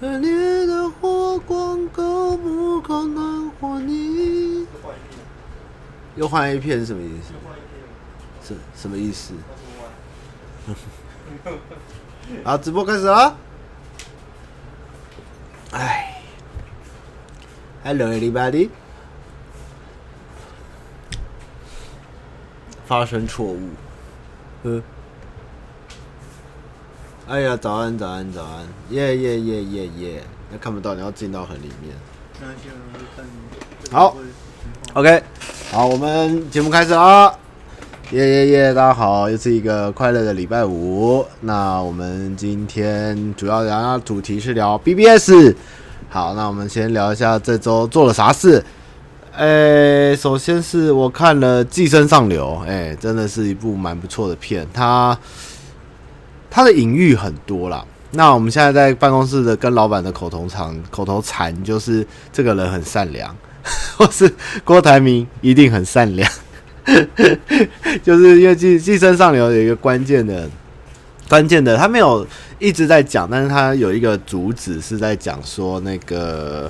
热烈的火光，够不够暖和你？又换一片是什么意思？什什么意思？好，直播开始了。哎，Hello everybody。发生错误。呃。哎呀，早安，早安，早安！耶耶耶耶耶！那看不到，你要进到很里面。好，OK，好，我们节目开始啊！耶耶耶！大家好，又是一个快乐的礼拜五。那我们今天主要聊聊主题是聊 BBS。好，那我们先聊一下这周做了啥事。诶，首先是我看了《寄生上流》，诶，真的是一部蛮不错的片。它他的隐喻很多啦。那我们现在在办公室的跟老板的口头禅，口头禅就是这个人很善良，或是郭台铭一定很善良。就是因为寄寄生上流有一个关键的、关键的，他没有一直在讲，但是他有一个主旨是在讲说，那个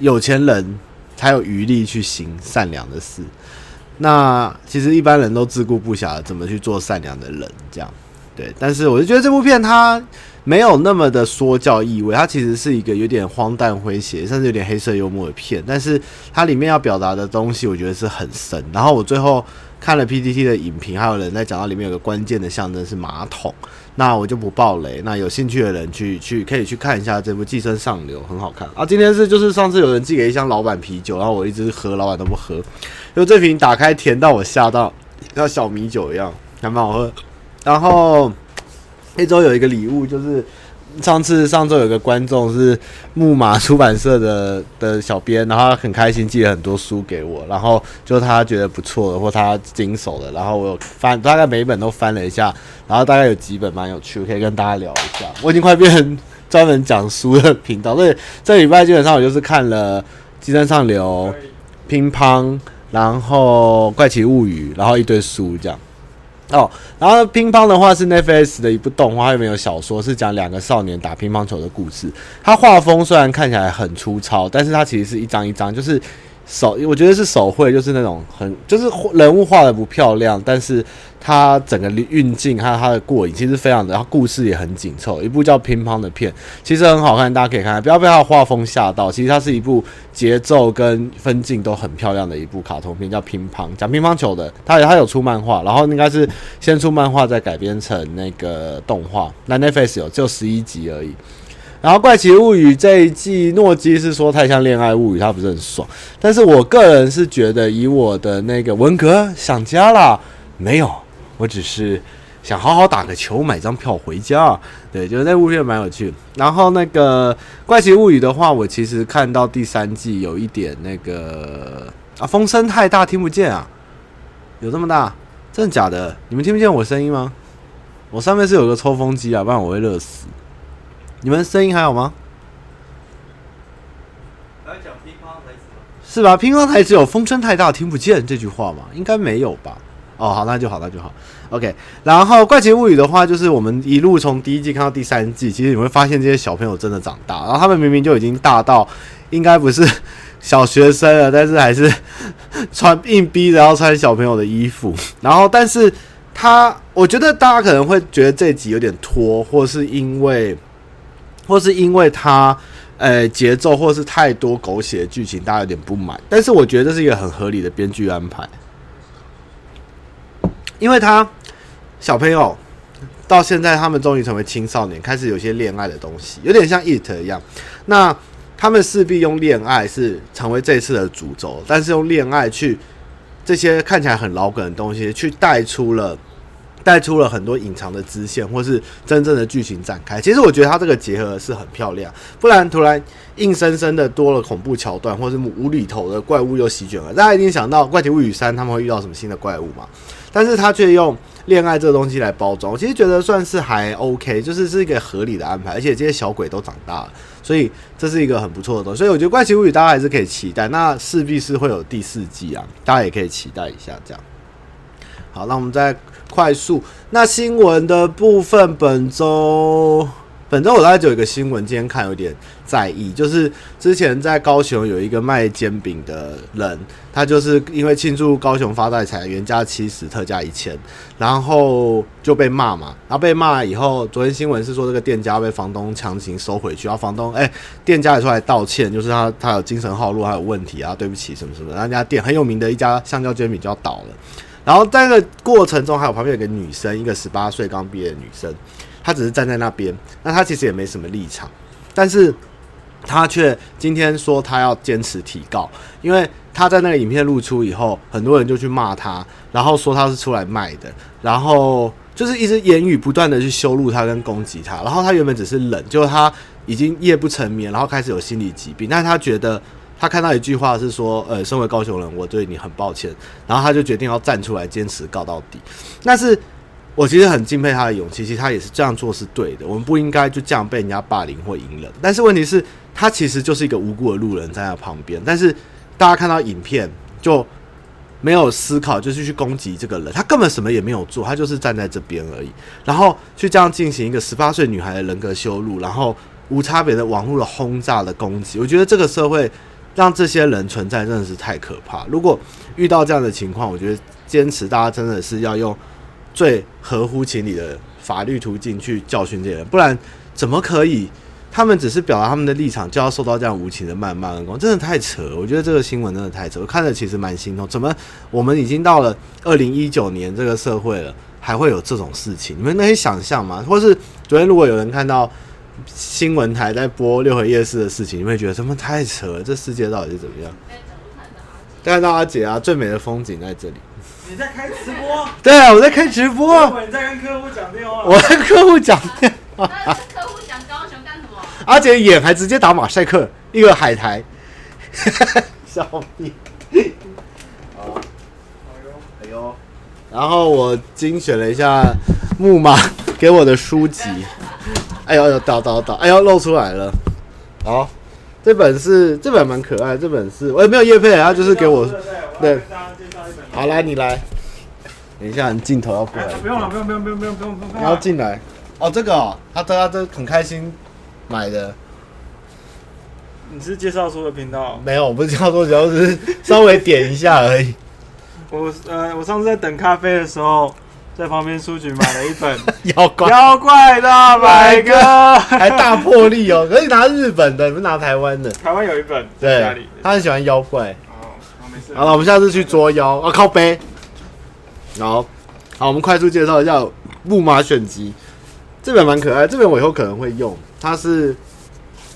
有钱人才有余力去行善良的事。那其实一般人都自顾不暇，怎么去做善良的人？这样。对，但是我就觉得这部片它没有那么的说教意味，它其实是一个有点荒诞诙谐，甚至有点黑色幽默的片。但是它里面要表达的东西，我觉得是很深。然后我最后看了 PTT 的影评，还有人在讲到里面有个关键的象征是马桶，那我就不爆雷。那有兴趣的人去去可以去看一下这部《寄生上流》，很好看啊。今天是就是上次有人寄给一箱老板啤酒，然后我一直喝，老板都不喝，就这瓶打开甜到我吓到，像小米酒一样，还蛮好喝。然后这周有一个礼物，就是上次上周有个观众是木马出版社的的小编，然后他很开心寄了很多书给我，然后就他觉得不错的或他经手的，然后我翻大概每一本都翻了一下，然后大概有几本蛮有趣，可以跟大家聊一下。我已经快变成专门讲书的频道，所以这礼拜基本上我就是看了《寄生上流》、《乒乓》，然后《怪奇物语》，然后一堆书这样。哦，然后乒乓的话是 NFS 的一部动画，它里面有小说，是讲两个少年打乒乓球的故事。它画风虽然看起来很粗糙，但是它其实是一张一张，就是。手，我觉得是手绘，就是那种很，就是人物画的不漂亮，但是它整个运镜还有它的过瘾，其实非常的，然后故事也很紧凑。一部叫《乒乓》的片，其实很好看，大家可以看，不要被它的画风吓到。其实它是一部节奏跟分镜都很漂亮的一部卡通片，叫《乒乓》，讲乒乓球的。它它有出漫画，然后应该是先出漫画，再改编成那个动画。那 Netflix 有，只有十一集而已。然后《怪奇物语》这一季，诺基是说太像恋爱物语，他不是很爽。但是我个人是觉得，以我的那个文革想家啦，没有，我只是想好好打个球，买张票回家。对，就是那部片蛮有趣。然后那个《怪奇物语》的话，我其实看到第三季有一点那个啊，风声太大，听不见啊，有这么大？真的假的？你们听不见我声音吗？我上面是有个抽风机啊，不然我会热死。你们声音还好吗？来讲乒乓台词是吧？乒乓台词有风声太大听不见这句话吗？应该没有吧？哦，好，那就好，那就好。OK。然后《怪奇物语》的话，就是我们一路从第一季看到第三季，其实你会发现这些小朋友真的长大，然后他们明明就已经大到应该不是小学生了，但是还是 穿硬逼着要穿小朋友的衣服。然后，但是他，我觉得大家可能会觉得这集有点拖，或是因为。或是因为它，呃，节奏或是太多狗血剧情，大家有点不满。但是我觉得这是一个很合理的编剧安排，因为他小朋友到现在，他们终于成为青少年，开始有些恋爱的东西，有点像《It》一样。那他们势必用恋爱是成为这次的主轴，但是用恋爱去这些看起来很老梗的东西，去带出了。带出了很多隐藏的支线，或是真正的剧情展开。其实我觉得它这个结合是很漂亮，不然突然硬生生的多了恐怖桥段，或是无厘头的怪物又席卷了。大家一定想到《怪奇物语三》他们会遇到什么新的怪物嘛？但是他却用恋爱这个东西来包装，我其实觉得算是还 OK，就是是一个合理的安排。而且这些小鬼都长大了，所以这是一个很不错的东西。所以我觉得《怪奇物语》大家还是可以期待，那势必是会有第四季啊，大家也可以期待一下。这样好，那我们再。快速，那新闻的部分，本周本周我大概就有一个新闻，今天看有点在意，就是之前在高雄有一个卖煎饼的人，他就是因为庆祝高雄发大财，原价七十，特价一千，然后就被骂嘛，然后被骂以后，昨天新闻是说这个店家被房东强行收回去，然后房东哎、店家也出来道歉，就是他他有精神耗路，还有问题啊，对不起什么什么，那家店很有名的一家香蕉煎饼就要倒了，然后在那个过程中，还有旁边有个女生，一个十八岁刚毕业的女生。她只是站在那边，那她其实也没什么立场，但是她却今天说她要坚持提告，因为她在那个影片露出以后，很多人就去骂她，然后说她是出来卖的，然后就是一直言语不断的去羞辱她跟攻击她，然后她原本只是冷，就是她已经夜不成眠，然后开始有心理疾病，但是他觉得他看到一句话是说，呃，身为高雄人，我对你很抱歉，然后他就决定要站出来坚持告到底，但是。我其实很敬佩他的勇气，其实他也是这样做是对的。我们不应该就这样被人家霸凌或隐忍。但是问题是，他其实就是一个无辜的路人，在他旁边。但是大家看到影片就没有思考，就是去攻击这个人。他根本什么也没有做，他就是站在这边而已。然后去这样进行一个十八岁女孩的人格羞辱，然后无差别的网络的轰炸的攻击。我觉得这个社会让这些人存在真的是太可怕。如果遇到这样的情况，我觉得坚持大家真的是要用。最合乎情理的法律途径去教训这些人，不然怎么可以？他们只是表达他们的立场，就要受到这样无情的谩骂跟攻，真的太扯了。我觉得这个新闻真的太扯，我看着其实蛮心痛。怎么我们已经到了二零一九年这个社会了，还会有这种事情？你们能想象吗？或是昨天如果有人看到新闻台在播六合夜市的事情，你会觉得他们太扯了？这世界到底是怎么样？看到阿姐啊，最美的风景在这里。你在开直播？对啊，我在开直播。你在跟客户讲电话。我跟客户讲电话。客户讲高雄干什么？阿姐眼还直接打马赛克，一个海苔。笑屁。好。哎呦哎呦。然后我精选了一下木马给我的书籍。哎呦呦，倒倒倒！哎呦，露出来了。好，这本是这本蛮可爱，这本是我也没有叶配，他就是给我对。好，来你来，等一下，你镜头要过来。不用了，不用，不用，不用，不用，不用，不用。你要进来哦，这个哦，他他他很开心买的。你是介绍书的频道？没有，我不是介绍书，主要是稍微点一下而已。我呃，我上次在等咖啡的时候，在旁边书局买了一本 妖怪妖怪大百科，还大破例哦。可以拿日本的，不是拿台湾的。台湾有一本在家里，对，他很喜欢妖怪。好了，我们下次去捉妖啊！靠背。好，好，我们快速介绍一下《木马选集》这本蛮可爱，这本我以后可能会用。它是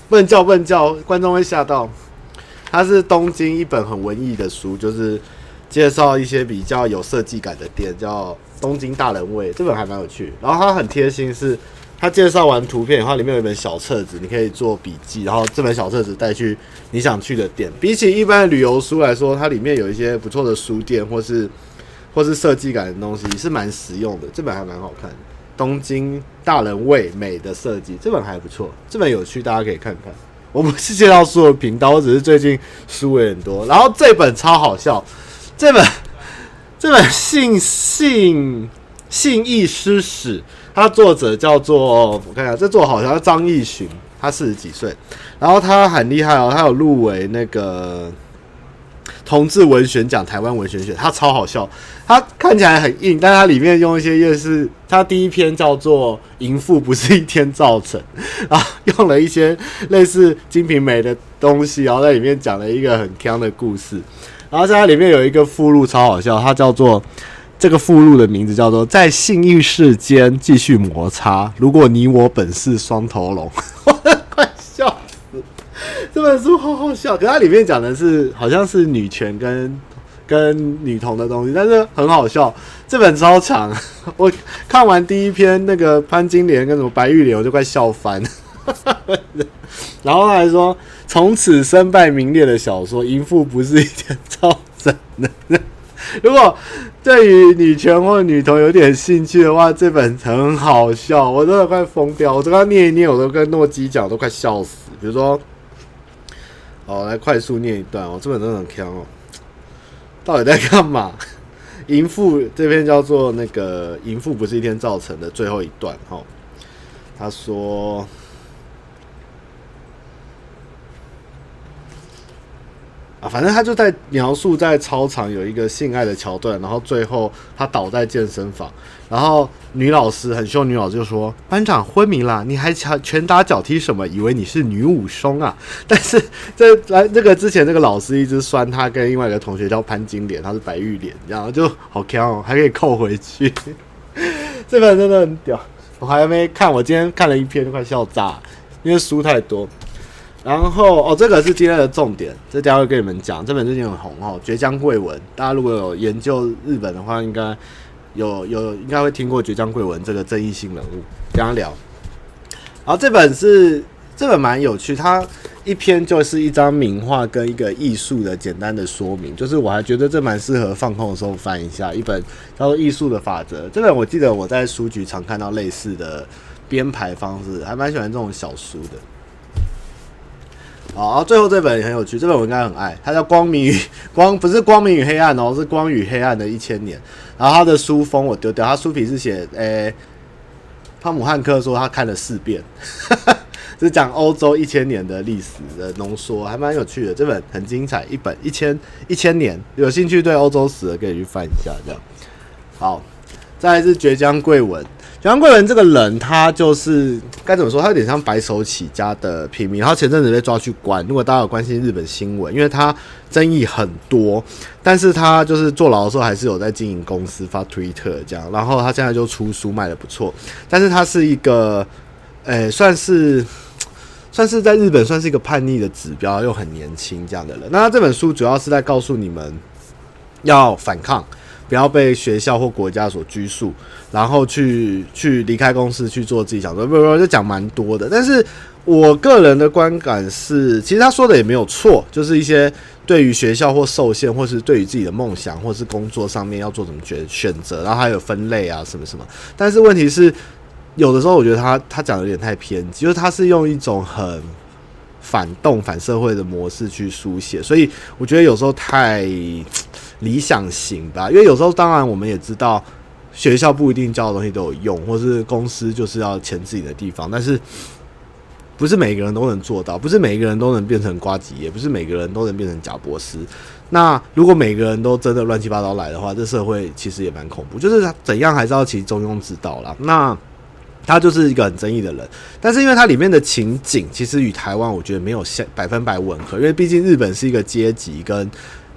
不能叫不能叫，观众会吓到。它是东京一本很文艺的书，就是介绍一些比较有设计感的店，叫东京大人味。这本还蛮有趣，然后它很贴心是。他介绍完图片以后，里面有一本小册子，你可以做笔记。然后这本小册子带去你想去的店。比起一般的旅游书来说，它里面有一些不错的书店，或是或是设计感的东西，是蛮实用的。这本还蛮好看，东京大人味美的设计，这本还不错，这本有趣，大家可以看看。我不是介绍书的频道，我只是最近书也很多。然后这本超好笑，这本这本信信信义诗史。它作者叫做我看一下，这作者好像叫张义寻，他四十几岁，然后他很厉害哦，他有入围那个同志文学奖、台湾文学奖，他超好笑，他看起来很硬，但他里面用一些又是他第一篇叫做《淫妇不是一天造成》，然后用了一些类似《金瓶梅》的东西，然后在里面讲了一个很锵的故事，然后在它里面有一个附录超好笑，它叫做。这个附录的名字叫做《在性欲世间继续摩擦》，如果你我本是双头龙，我快笑死！这本书好好笑，可它里面讲的是好像是女权跟跟女同的东西，但是很好笑。这本超长，我看完第一篇那个潘金莲跟什么白玉莲，我就快笑翻。然后还说，从此身败名裂的小说《淫妇不是一天造成的》。如果对于女权或女同有点兴趣的话，这本很好笑，我真的快疯掉。我刚刚念一念，我都跟诺基讲，都快笑死。比如说，好，来快速念一段哦，这本真的很强哦。到底在干嘛？淫妇这篇叫做那个“淫妇不是一天造成的”最后一段哈。他说：“反正他就在描述在操场有一个性爱的桥段，然后最后他倒在健身房，然后女老师很凶，女老师就说：“班长昏迷了，你还拳拳打脚踢什么？以为你是女武松啊？” 但是这来这个之前，这个老师一直酸他跟另外一个同学叫潘金莲，他是白玉莲，然后就好强哦，还可以扣回去。这本真的很屌，我还没看，我今天看了一篇，快笑炸，因为书太多。然后哦，这个是今天的重点，这待会跟你们讲。这本最近很红哦，《堀江贵文》。大家如果有研究日本的话，应该有有应该会听过堀江贵文这个争议性人物。跟他聊。然后这本是这本蛮有趣，它一篇就是一张名画跟一个艺术的简单的说明，就是我还觉得这蛮适合放空的时候翻一下。一本叫做《艺术的法则》，这本我记得我在书局常看到类似的编排方式，还蛮喜欢这种小书的。好，最后这本也很有趣，这本我应该很爱，它叫《光明与光》，不是光明与黑暗哦，是光与黑暗的一千年。然后它的书封我丢掉，它书皮是写，诶、欸，汤姆汉克说他看了四遍，是讲欧洲一千年的历史的浓缩，还蛮有趣的。这本很精彩，一本一千一千年，有兴趣对欧洲史的可以去翻一下，这样。好，再来是堀江贵文。杨贵人这个人，他就是该怎么说？他有点像白手起家的平民。然后前阵子被抓去关。如果大家有关心日本新闻，因为他争议很多，但是他就是坐牢的时候还是有在经营公司，发推特这样。然后他现在就出书卖得不错。但是他是一个，诶、算是算是在日本算是一个叛逆的指标，又很年轻这样的人。那他这本书主要是在告诉你们要反抗。不要被学校或国家所拘束，然后去去离开公司去做自己想做，不不不，就讲蛮多的。但是我个人的观感是，其实他说的也没有错，就是一些对于学校或受限，或是对于自己的梦想或是工作上面要做什么选选择，然后还有分类啊什么什么。但是问题是，有的时候我觉得他他讲的有点太偏激，就是他是用一种很反动、反社会的模式去书写，所以我觉得有时候太。理想型吧，因为有时候当然我们也知道，学校不一定教的东西都有用，或是公司就是要钱自己的地方，但是不是每个人都能做到，不是每个人都能变成瓜吉，也不是每个人都能变成贾伯斯。那如果每个人都真的乱七八糟来的话，这社会其实也蛮恐怖。就是怎样还是要其中庸之道啦。那他就是一个很争议的人，但是因为它里面的情景其实与台湾我觉得没有百分百吻合，因为毕竟日本是一个阶级跟。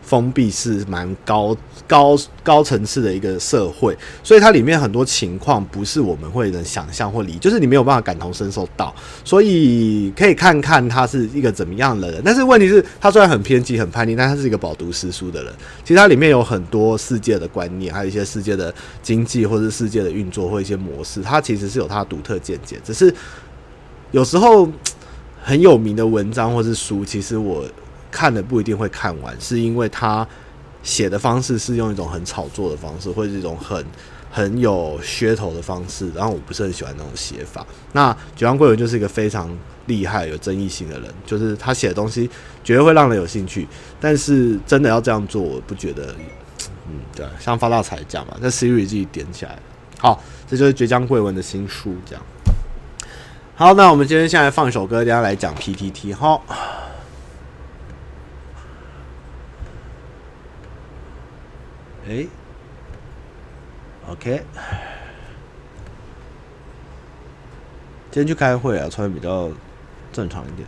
封闭是蛮高高高层次的一个社会，所以它里面很多情况不是我们会能想象或理，就是你没有办法感同身受到，所以可以看看他是一个怎么样的人。但是问题是，他虽然很偏激、很叛逆，但他是一个饱读诗书的人。其实他里面有很多世界的观念，还有一些世界的经济或者世界的运作或一些模式，他其实是有他独特见解。只是有时候很有名的文章或是书，其实我。看的不一定会看完，是因为他写的方式是用一种很炒作的方式，或者是一种很很有噱头的方式，然后我不是很喜欢那种写法。那堀江贵文就是一个非常厉害、有争议性的人，就是他写的东西绝对会让人有兴趣，但是真的要这样做，我不觉得。嗯，对，像发大财这样嘛，在 Siri 自己点起来。好，这就是绝江贵文的新书，这样。好，那我们今天先来放一首歌，大家来讲 PTT。好。哎、，OK，今天去开会啊，穿的比较正常一点。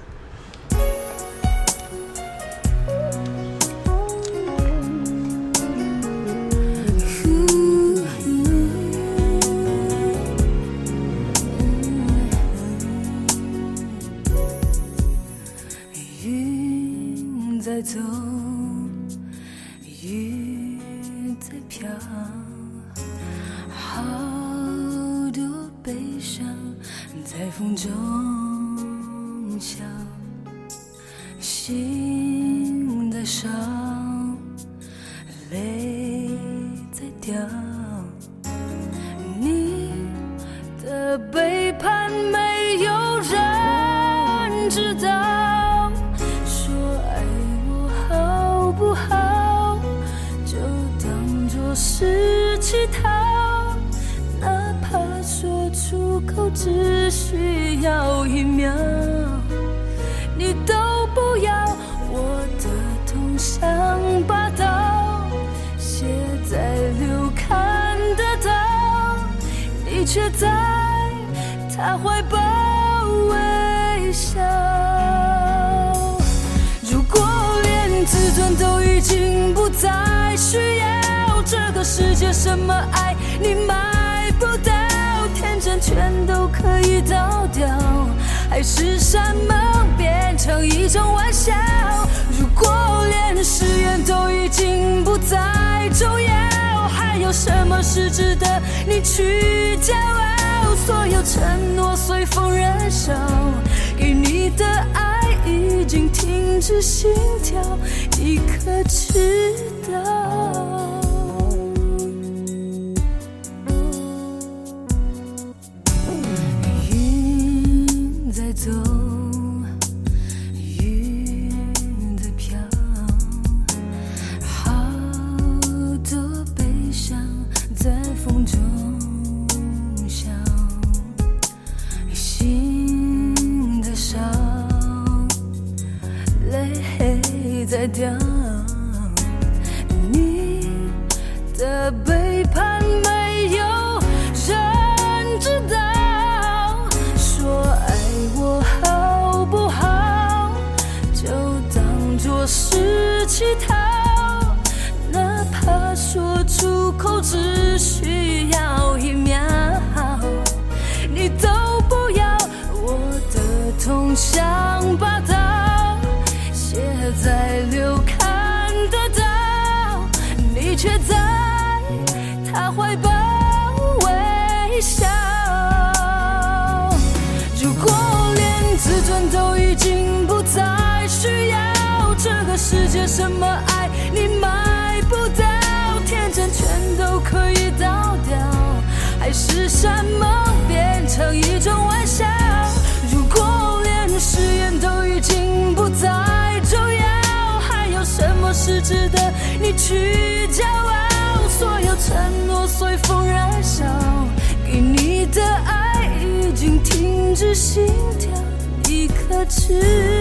在掉，随风燃烧，给你的爱已经停止心跳，你可知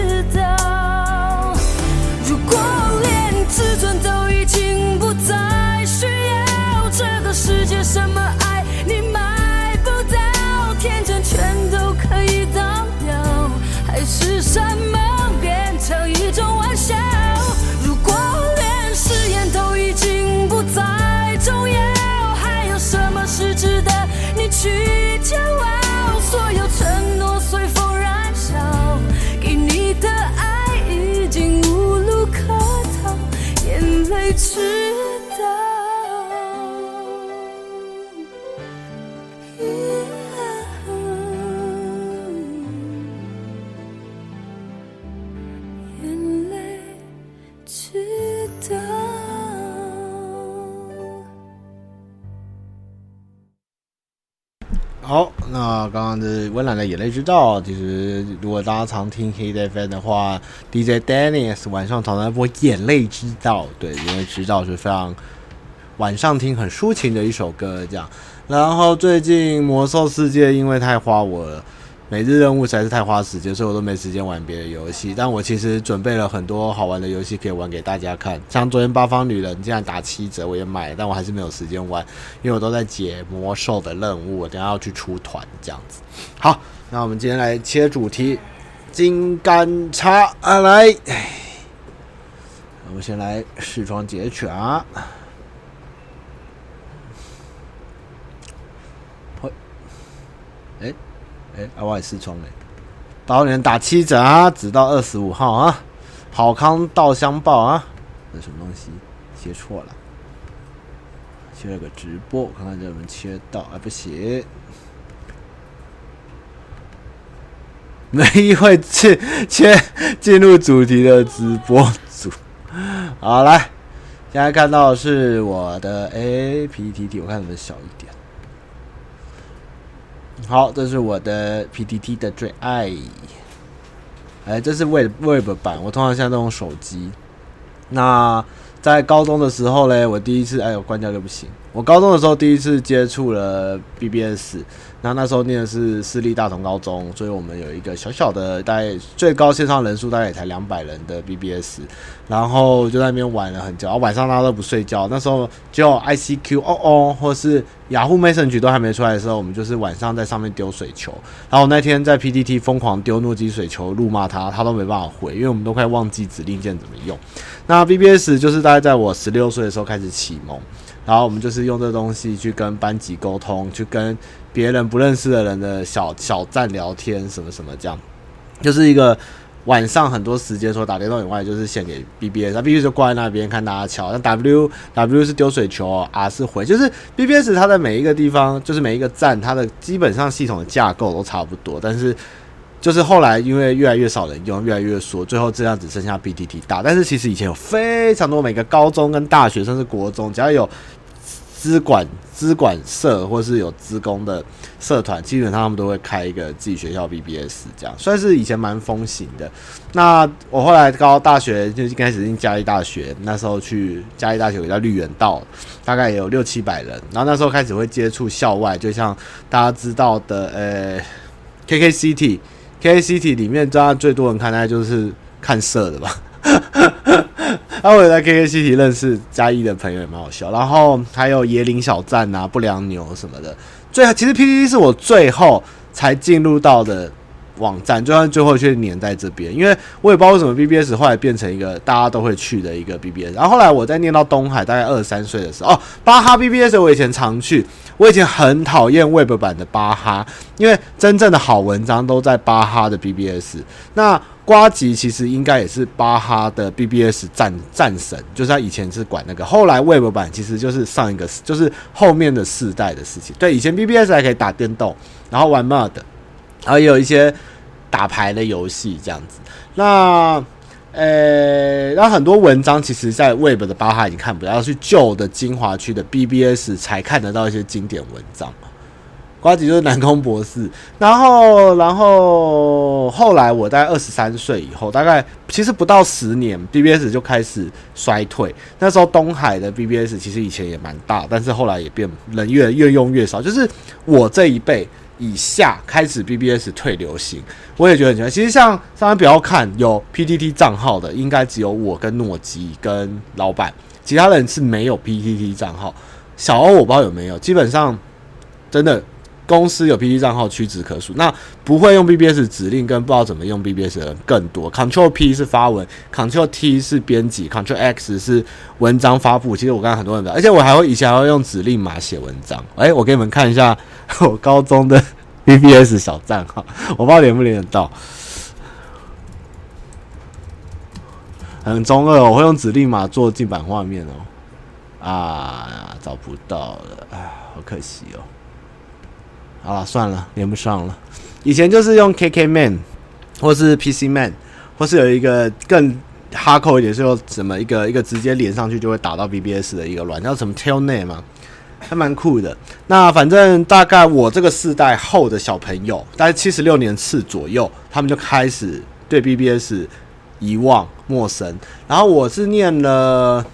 好，那刚刚的温岚的眼泪之道，其实如果大家常听 Hit FM 的话，DJ Dennis 晚上常常播眼泪之道，对，眼泪之道是非常晚上听很抒情的一首歌，这样。然后最近魔兽世界因为太花我。每日任务实在是太花时间，所以我都没时间玩别的游戏。但我其实准备了很多好玩的游戏可以玩给大家看，像昨天八方女人竟然打七折，我也买，但我还是没有时间玩，因为我都在解魔兽的任务，我等下要去出团这样子。好，那我们今天来切主题，金刚叉啊来，我们先来试装解权啊。哎，额外试窗哎，导演打七折啊，直到二十五号啊，好康稻香报啊，这什么东西？写错了，切了个直播，我看看这能不能切到，哎，不行，没一会切切进入主题的直播组，好来，现在看到的是我的 APTT，我看能不能小一。好，这是我的 PTT 的最爱。哎，这是 Web Web 版，我通常现在都用手机。那在高中的时候嘞，我第一次哎呦关掉就不行。我高中的时候第一次接触了 BBS，那那时候念的是私立大同高中，所以我们有一个小小的，大概最高线上人数大概也才两百人的 BBS，然后就在那边玩了很久，然后晚上大家都不睡觉，那时候只有 ICQ 哦哦，或是雅虎 Messenger 都还没出来的时候，我们就是晚上在上面丢水球，然后那天在 PTT 疯狂丢诺基水球怒骂他，他都没办法回，因为我们都快忘记指令键怎么用。那 BBS 就是大概在我十六岁的时候开始启蒙。然后我们就是用这东西去跟班级沟通，去跟别人不认识的人的小小站聊天，什么什么这样，就是一个晚上很多时间说打电动以外，就是献给 BBS，那 BBS 就挂在那边看大家敲。那 W W 是丢水球，R 是回，就是 BBS 它的每一个地方，就是每一个站，它的基本上系统的架构都差不多，但是就是后来因为越来越少人用，越来越缩，最后这样只剩下 BTT 大。但是其实以前有非常多，每个高中跟大学甚至国中，只要有。资管、资管社，或是有资工的社团，基本上他们都会开一个自己学校 BBS，这样算是以前蛮风行的。那我后来高大学就一开始进嘉义大学，那时候去嘉义大学有叫绿园道，大概也有六七百人。然后那时候开始会接触校外，就像大家知道的，呃，KKCT，KKCT 里面大家最多人看，大概就是看社的吧。啊我也在 KKCT 认识嘉义的朋友，也蛮好笑。然后还有椰林小站啊、不良牛什么的。最其实 PTT 是我最后才进入到的网站，就算最后却黏在这边，因为我也不知道为什么 BBS 后来变成一个大家都会去的一个 BBS。然后后来我在念到东海，大概二十三岁的时候，哦，巴哈 BBS 我以前常去，我以前很讨厌 Web 版的巴哈，因为真正的好文章都在巴哈的 BBS。那瓜吉其实应该也是巴哈的 BBS 战战神，就是他以前是管那个，后来 Web 版其实就是上一个，就是后面的世代的事情。对，以前 BBS 还可以打电动，然后玩 Mod，然后也有一些打牌的游戏这样子。那呃，那很多文章其实，在 Web 的巴哈已经看不到，要去旧的精华区的 BBS 才看得到一些经典文章。瓜吉就是南宫博士，然后，然后后来我大概二十三岁以后，大概其实不到十年，BBS 就开始衰退。那时候东海的 BBS 其实以前也蛮大，但是后来也变人越越用越少。就是我这一辈以下开始 BBS 退流行，我也觉得很奇怪。其实像上面不要看有 PTT 账号的，应该只有我跟诺基跟老板，其他人是没有 PTT 账号。小欧我不知道有没有，基本上真的。公司有 PP 账号屈指可数，那不会用 BBS 指令跟不知道怎么用 BBS 的人更多。Control P 是发文，Control T 是编辑，Control X 是文章发布。其实我刚刚很多人的，而且我还会以前还会用指令码写文章。哎、我给你们看一下 我高中的 BBS 小账号，我不知道连不连得到，很中二、我会用指令码做进版画面哦、啊，找不到了，啊，好可惜哦、好了，算了，连不上了。以前就是用 KK Man，或是 PC Man，或是有一个更哈扣一点，是用什么一个一个直接连上去就会打到 BBS 的一个软，叫什么 Telnet 嘛，还蛮酷的。那反正大概我这个世代后的小朋友，大概七十六年次左右，他们就开始对 BBS 遗忘陌生。然后我是念了。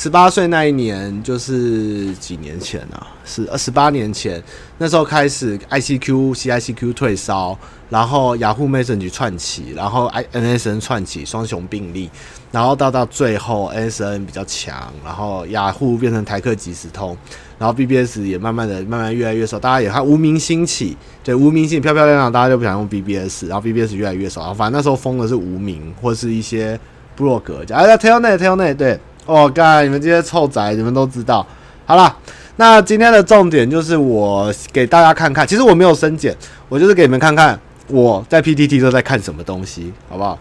十八岁那一年就是几年前啊？是二十八年前，那时候开始 ICQ、CICQ 退烧，然后雅虎 Messenger 窜起，然后 iNSN 串起，双雄并立，然后到到最后 NSN 比较强，然后雅虎变成台客即时通，然后 BBS 也慢慢的、慢慢越来越少，大家也看无名兴起，对无名兴起漂漂亮亮，大家就不想用 BBS，然后 BBS 越来越少，然后反正那时候封的是无名或是一些部落格，讲哎呀，Telnet，Telnet，对。哦，干你们这些臭宅，你们都知道。好了，那今天的重点就是我给大家看看，其实我没有深剪，我就是给你们看看我在 PTT 都在看什么东西，好不好？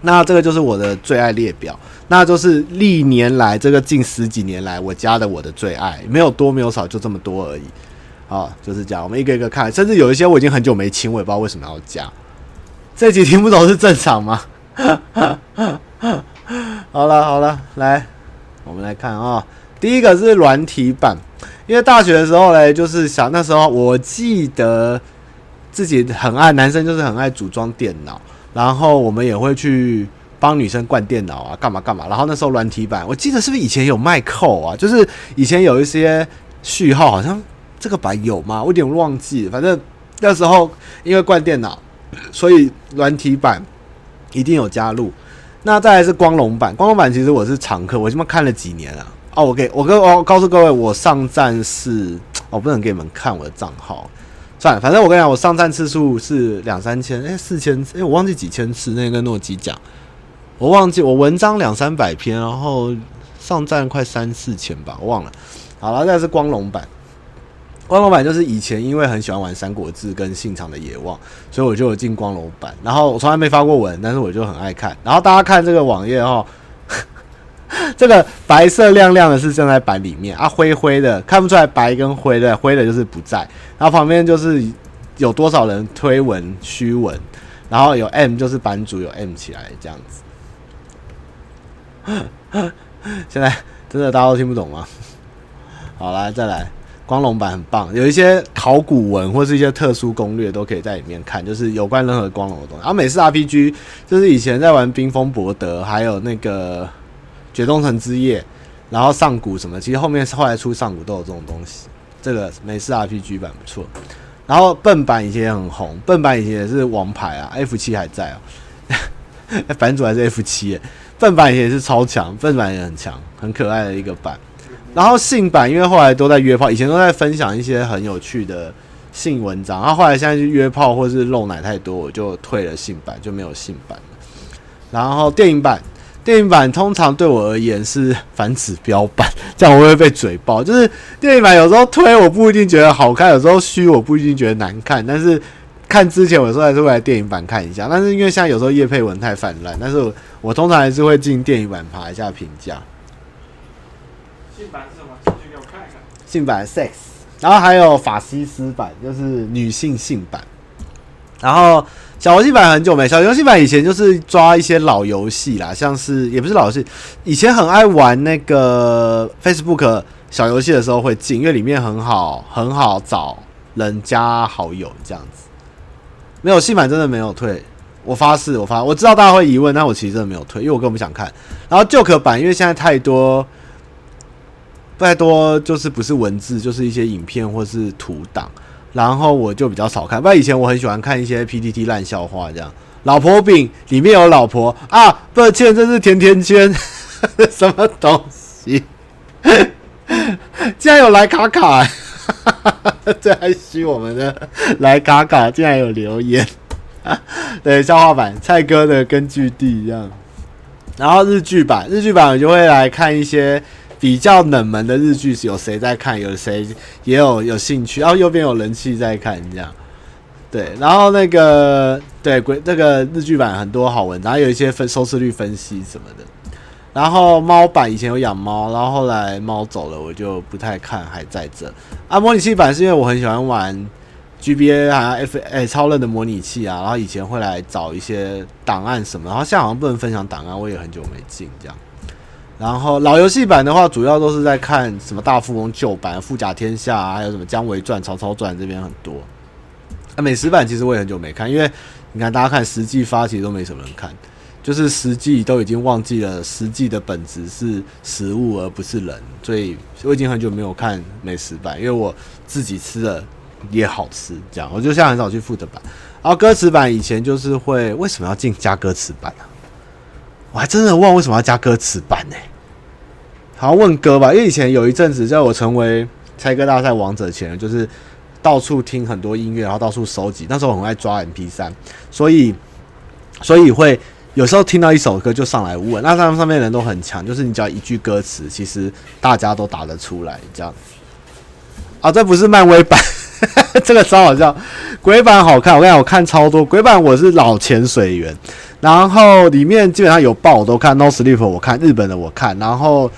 那这个就是我的最爱列表，那就是历年来这个近十几年来我加的我的最爱，没有多没有少，就这么多而已。好，就是这样，我们一个一个看，甚至有一些我已经很久没清，我也不知道为什么要加。这集听不懂是正常吗？好了好了，来。我们来看啊、第一个是软体版，因为大学的时候嘞，就是想那时候我记得自己很爱男生，就是很爱组装电脑，然后我们也会去帮女生灌电脑啊，干嘛干嘛。然后那时候软体版，我记得是不是以前有卖扣啊？就是以前有一些序号，好像这个版有吗？我有点忘记。反正那时候因为灌电脑，所以软体版一定有加入。那再来是光荣版，光荣版其实我是常客，我他妈看了几年了。哦，我给我跟我告诉各位，我上站是，我不能给你们看我的账号。算了，反正我跟你讲，我上站次数是两三千，哎、四千，哎、欸，我忘记几千次。那个诺基讲，我忘记我文章两三百篇，然后上站快三四千吧，我忘了。好了，再来是光荣版，光荣版就是以前因为很喜欢玩《三国志》跟《信长的野望》，所以我就有进光荣版。然后我从来没发过文，但是我就很爱看。然后大家看这个网页哦。这个白色亮亮的是正在版里面啊，灰灰的看不出来白跟灰的，灰的就是不在。然后旁边就是有多少人推文虚文，然后有 M 就是版主有 M 起来这样子。现在真的大家都听不懂吗？好，来再来，光荣版很棒，有一些考古文或是一些特殊攻略都可以在里面看，就是有关任何光荣的东西。然后美式 RPG 就是以前在玩冰封博德，还有那个。雪东城之夜，然后上古什么，其实后面后来出上古都有这种东西。这个美式 RPG 版不错，然后笨版以前也很红，笨版以前也是王牌啊，F 七还在啊，版主还是 F 七，笨版以前也是超强，笨版也很强，很可爱的一个版。然后信版因为后来都在约炮，以前都在分享一些很有趣的信文章，然后后来现在就约炮或是露奶太多，我就退了信版，就没有信版了。然后电影版。电影版通常对我而言是反指标版，这样我会被嘴爆。就是电影版有时候推我不一定觉得好看，有时候虚我不一定觉得难看。但是看之前，我有时候还是会来电影版看一下。但是因为现在有时候叶配文太泛滥，但是我，我通常还是会进电影版爬一下评价。性版是什么？进去给我看一看。性版 sex，然后还有法西斯版，就是女性性版，然后。小游戏版很久没，小游戏版以前就是抓一些老游戏啦，像是也不是老游戏，以前很爱玩那个 Facebook 小游戏的时候会进，因为里面很好很好找人加好友这样子。没有，新版真的没有退，我发誓，我发，我知道大家会疑问，但我其实真的没有退，因为我根本不想看。然后旧壳版，因为现在太多，太多就是不是文字，就是一些影片或是图档。然后我就比较少看，不然以前我很喜欢看一些 PPT 烂笑话，这样。老婆饼里面有老婆啊，抱歉，这是甜甜圈，什么东西？竟然有莱卡卡，这还许我们的莱卡卡竟然有留言。对，笑话版蔡哥的根据地一样。然后日剧版，日剧版我就会来看一些。比较冷门的日剧是有谁在看？有谁也有有兴趣？然后右边有人气在看，这样对。然后那个对鬼这个日剧版很多好文，然后有一些分收视率分析什么的。然后猫版以前有养猫，然后后来猫走了，我就不太看，还在这。啊，模拟器版是因为我很喜欢玩 GBA 还有 F 哎超任的模拟器啊，然后以前会来找一些档案什么，然后现在好像不能分享档案，我也很久没进这样。然后老游戏版的话，主要都是在看什么大富翁旧版、富甲天下啊，还有什么姜维传、曹操传这边很多。啊，美食版其实我也很久没看，因为你看大家看实际发其实都没什么人看，就是实际都已经忘记了实际的本质是食物而不是人，所以我已经很久没有看美食版，因为我自己吃的也好吃，这样我就现在很少去复的版。然后歌词版以前就是会为什么要进加歌词版啊？我还真的忘为什么要加歌词版呢？好像，问歌吧，因为以前有一阵子在我成为猜歌大赛王者前，就是到处听很多音乐，然后到处收集。那时候很爱抓 MP3，所以所以会有时候听到一首歌就上来问。那上上面的人都很强，就是你只要一句歌词，其实大家都答得出来。这样啊，这不是漫威版，这个超好笑。鬼版好看，我跟你讲，我看超多鬼版，我是老潜水员。然后里面基本上有报我都看，No Sleep 我看，日本的我看，然后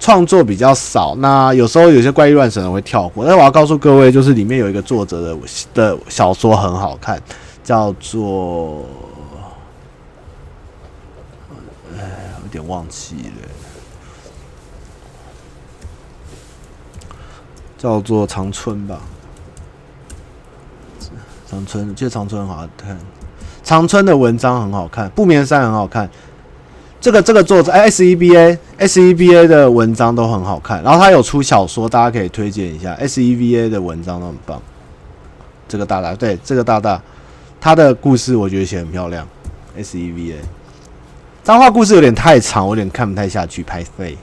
创作比较少。那有时候有些怪异乱神的会跳过。但我要告诉各位，就是里面有一个作者的的小说很好看，叫做……哎，有点忘记了，叫做长春吧。长春，这长春很好看。长春的文章很好看，不眠山很好看，这个这个作者 S E B A S E B A 的文章都很好看，然后他有出小说，大家可以推荐一下 S E B A 的文章都很棒。这个大大对这个大大，他的故事我觉得写很漂亮。S E B A 脏话故事有点太长，我有点看不太下去，拍废。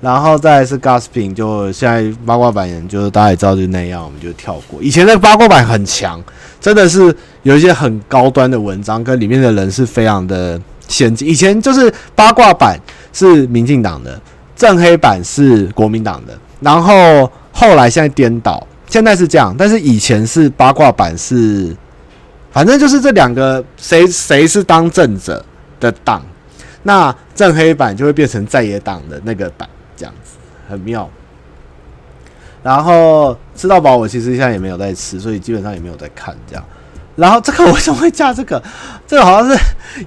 然后再是 Gossiping，就现在八卦版人就是大家也知道就那样，我们就跳过。以前那个八卦版很强，真的是有一些很高端的文章，跟里面的人是非常的先进。以前就是八卦版是民进党的，正黑版是国民党的，然后后来现在颠倒，现在是这样，但是以前是八卦版是，反正就是这两个谁谁是当政者的党，那正黑版就会变成在野党的那个版。这样子很妙，然后吃到饱，我其实现在也没有在吃，所以基本上也没有在看这样。然后这个为什么会加这个？这个好像是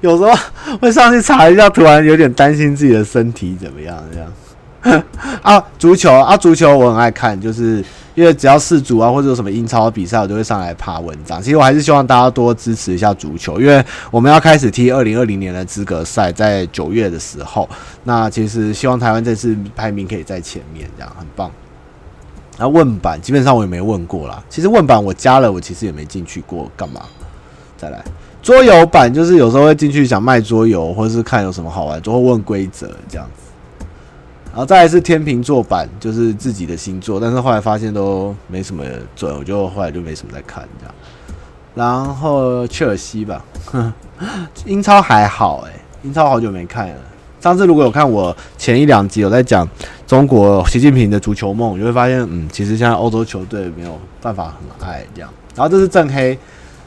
有时候会上去查一下，突然有点担心自己的身体怎么样这样。啊，足球啊，足球我很爱看，就是。因为只要世足啊，或者有什么英超比赛，我就会上来爬文章。其实我还是希望大家多支持一下足球，因为我们要开始踢二零二零年的资格赛，在九月的时候。那其实希望台湾这次排名可以在前面，这样很棒。然后问版基本上我也没问过啦。其实问版我加了，我其实也没进去过，干嘛？再来桌游版，就是有时候会进去想卖桌游，或者是看有什么好玩，就会问规则这样子。然后再来是天秤座版，就是自己的星座，但是后来发现都没什么准，我就后来就没什么在看这样。然后切尔西吧，英超还好诶、英超好久没看了。上次如果有看我前一两集有在讲中国习近平的足球梦，你会发现，嗯，其实现在欧洲球队没有办法很爱这样。然后这是正黑，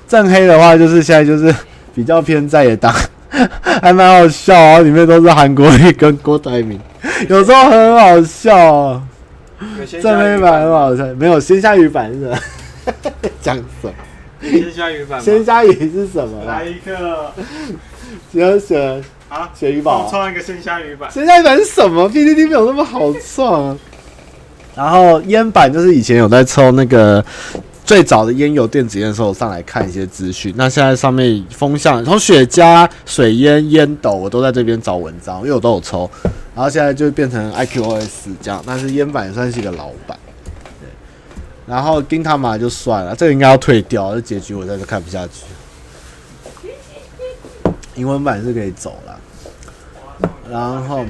正黑的话就是现在就是比较偏在野党，还蛮好笑哦，里面都是韩国瑜跟郭台铭。有时候很好笑哦，正黑版很好笑，没有鲜虾鱼版是什么？讲什么？鲜虾鱼版？鲜虾鱼是什么？来一个，只要选啊，鳕鱼堡，创一个鲜虾鱼板。鲜虾鱼板是什么？PTT 没有那么好创。然后烟版就是以前有在抽那个。最早的烟油电子烟的时候，上来看一些资讯。那现在上面风向，从雪茄、水烟、烟斗，我都在这边找文章，因为我都有抽。然后现在就变成 IQOS 这样，但是烟版也算是一个老版。对，然后金塔玛就算了，这个应该要退掉，这结局我真的看不下去。英文版是可以走了，然后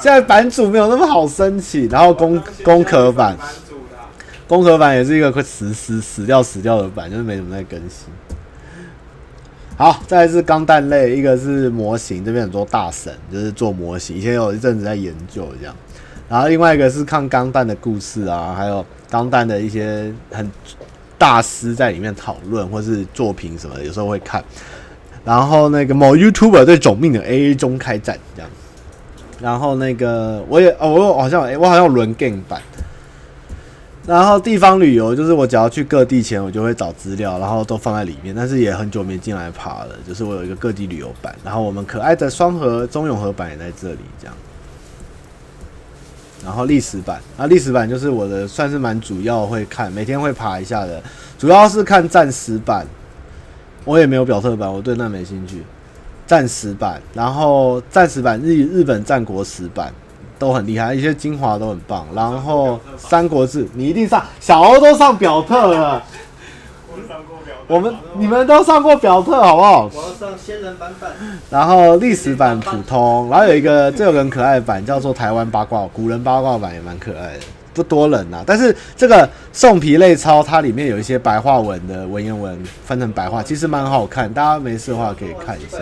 现在版主没有那么好申请，然后工工壳版。工壳版也是一个会死死死掉死掉的版，就是没什么在更新。好，再来是钢弹类，一个是模型，这边很多大神就是做模型，以前有一阵子在研究这样。然后另外一个是看钢弹的故事啊，还有钢弹的一些很大师在里面讨论或是作品什么的，有时候会看。然后那个某 YouTuber 对种命的 AA 中开战这样。然后那个我也哦，我好像诶，我好像有轮 game 版。然后地方旅游就是我只要去各地前，我就会找资料，然后都放在里面。但是也很久没进来爬了，就是我有一个各地旅游版，然后我们可爱的双河中永和版也在这里，这样。然后历史版，啊，历史版就是我的算是蛮主要会看，每天会爬一下的，主要是看战时版。我也没有表特版，我对那没兴趣。战史版，然后战史版日日本战国史版。都很厉害，一些精华都很棒。然后《三国志》，你一定上，小欧都上表特了。我们你们都上过表特，好不好？我要上仙人版本。然后历史版普通，然后有一个最有个很可爱的版，叫做台湾八卦古人八卦版，也蛮可爱的，不多人呐、啊。但是这个宋皮类钞，它里面有一些白话文的文言文翻成白话，其实蛮好看，大家没事的话可以看一下。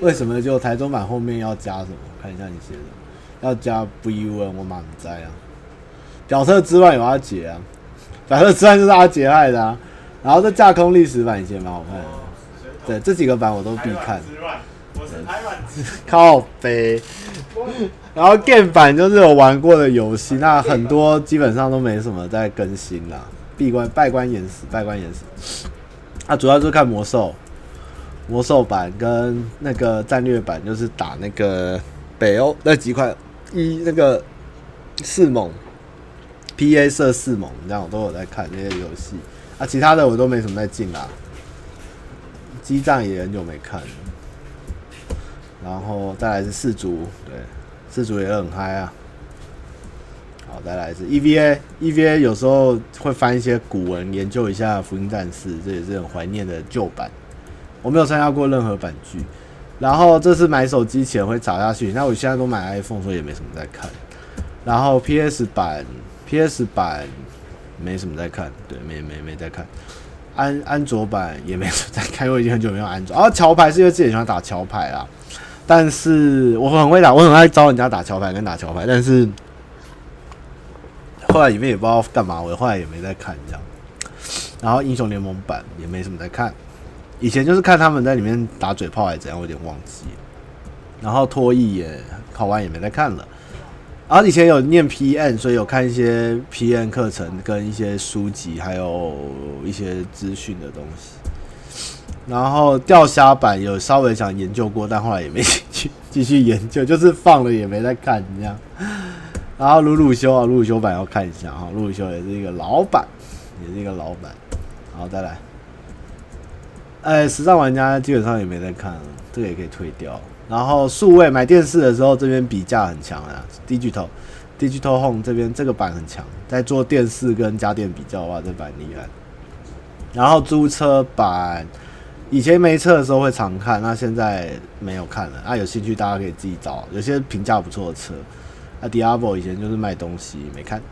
为什么就台中版后面要加什么？看一下你写的，要加不一问我满在啊。表特之外有阿杰啊，表特之外就是阿杰害的啊。然后这架空历史版以前蛮好看的，对，这几个版我都必看。靠北。然后 game 版就是有玩过的游戏，那很多基本上都没什么在更新啦。闭关拜关延死，拜关延死。啊，主要就是看魔兽。魔兽版跟那个战略版就是打那个北欧那几块一那个四猛 P A 射四猛，这样我都有在看那些游戏啊，其他的我都没什么在进啦。激战也很久没看了，然后再来是四足，对，四足也很嗨啊。好，再来是 EVA，EVA 有时候会翻一些古文，研究一下《福音战士》，这也是很怀念的旧版。我没有参加过任何版剧，然后这次买手机前会砸下去。那我现在都买 iPhone，所以也没什么在看。然后 PS 版，PS 版没什么在看，对，没没没在看。安安卓版也没什么在看，我已经很久没有安卓。然后桥牌是因为自己喜欢打桥牌啦，但是我很会打，我很爱找人家打桥牌跟打桥牌，但是后来里面也不知道干嘛，我后来也没在看这样。然后英雄联盟版也没什么在看。以前就是看他们在里面打嘴炮还是怎样，我有点忘记。然后脱衣也考完也没再看了。然后以前有念 PN，所以有看一些 PN 课程跟一些书籍，还有一些资讯的东西。然后钓虾版有稍微想研究过，但后来也没继续继续研究，就是放了也没再看这样。然后鲁鲁修啊，鲁鲁修版要看一下哈，鲁鲁修也是一个老版，也是一个老版。好，再来。哎，时尚玩家基本上也没在看，这个也可以退掉。然后数位买电视的时候，这边比价很强啊，Digital Digital Home 这边这个版很强，在做电视跟家电比较的话，这版厉害。然后租车版，以前没车的时候会常看，那现在没有看了。那有兴趣大家可以自己找，有些评价不错的车。那 Diablo 以前就是卖东西，没看。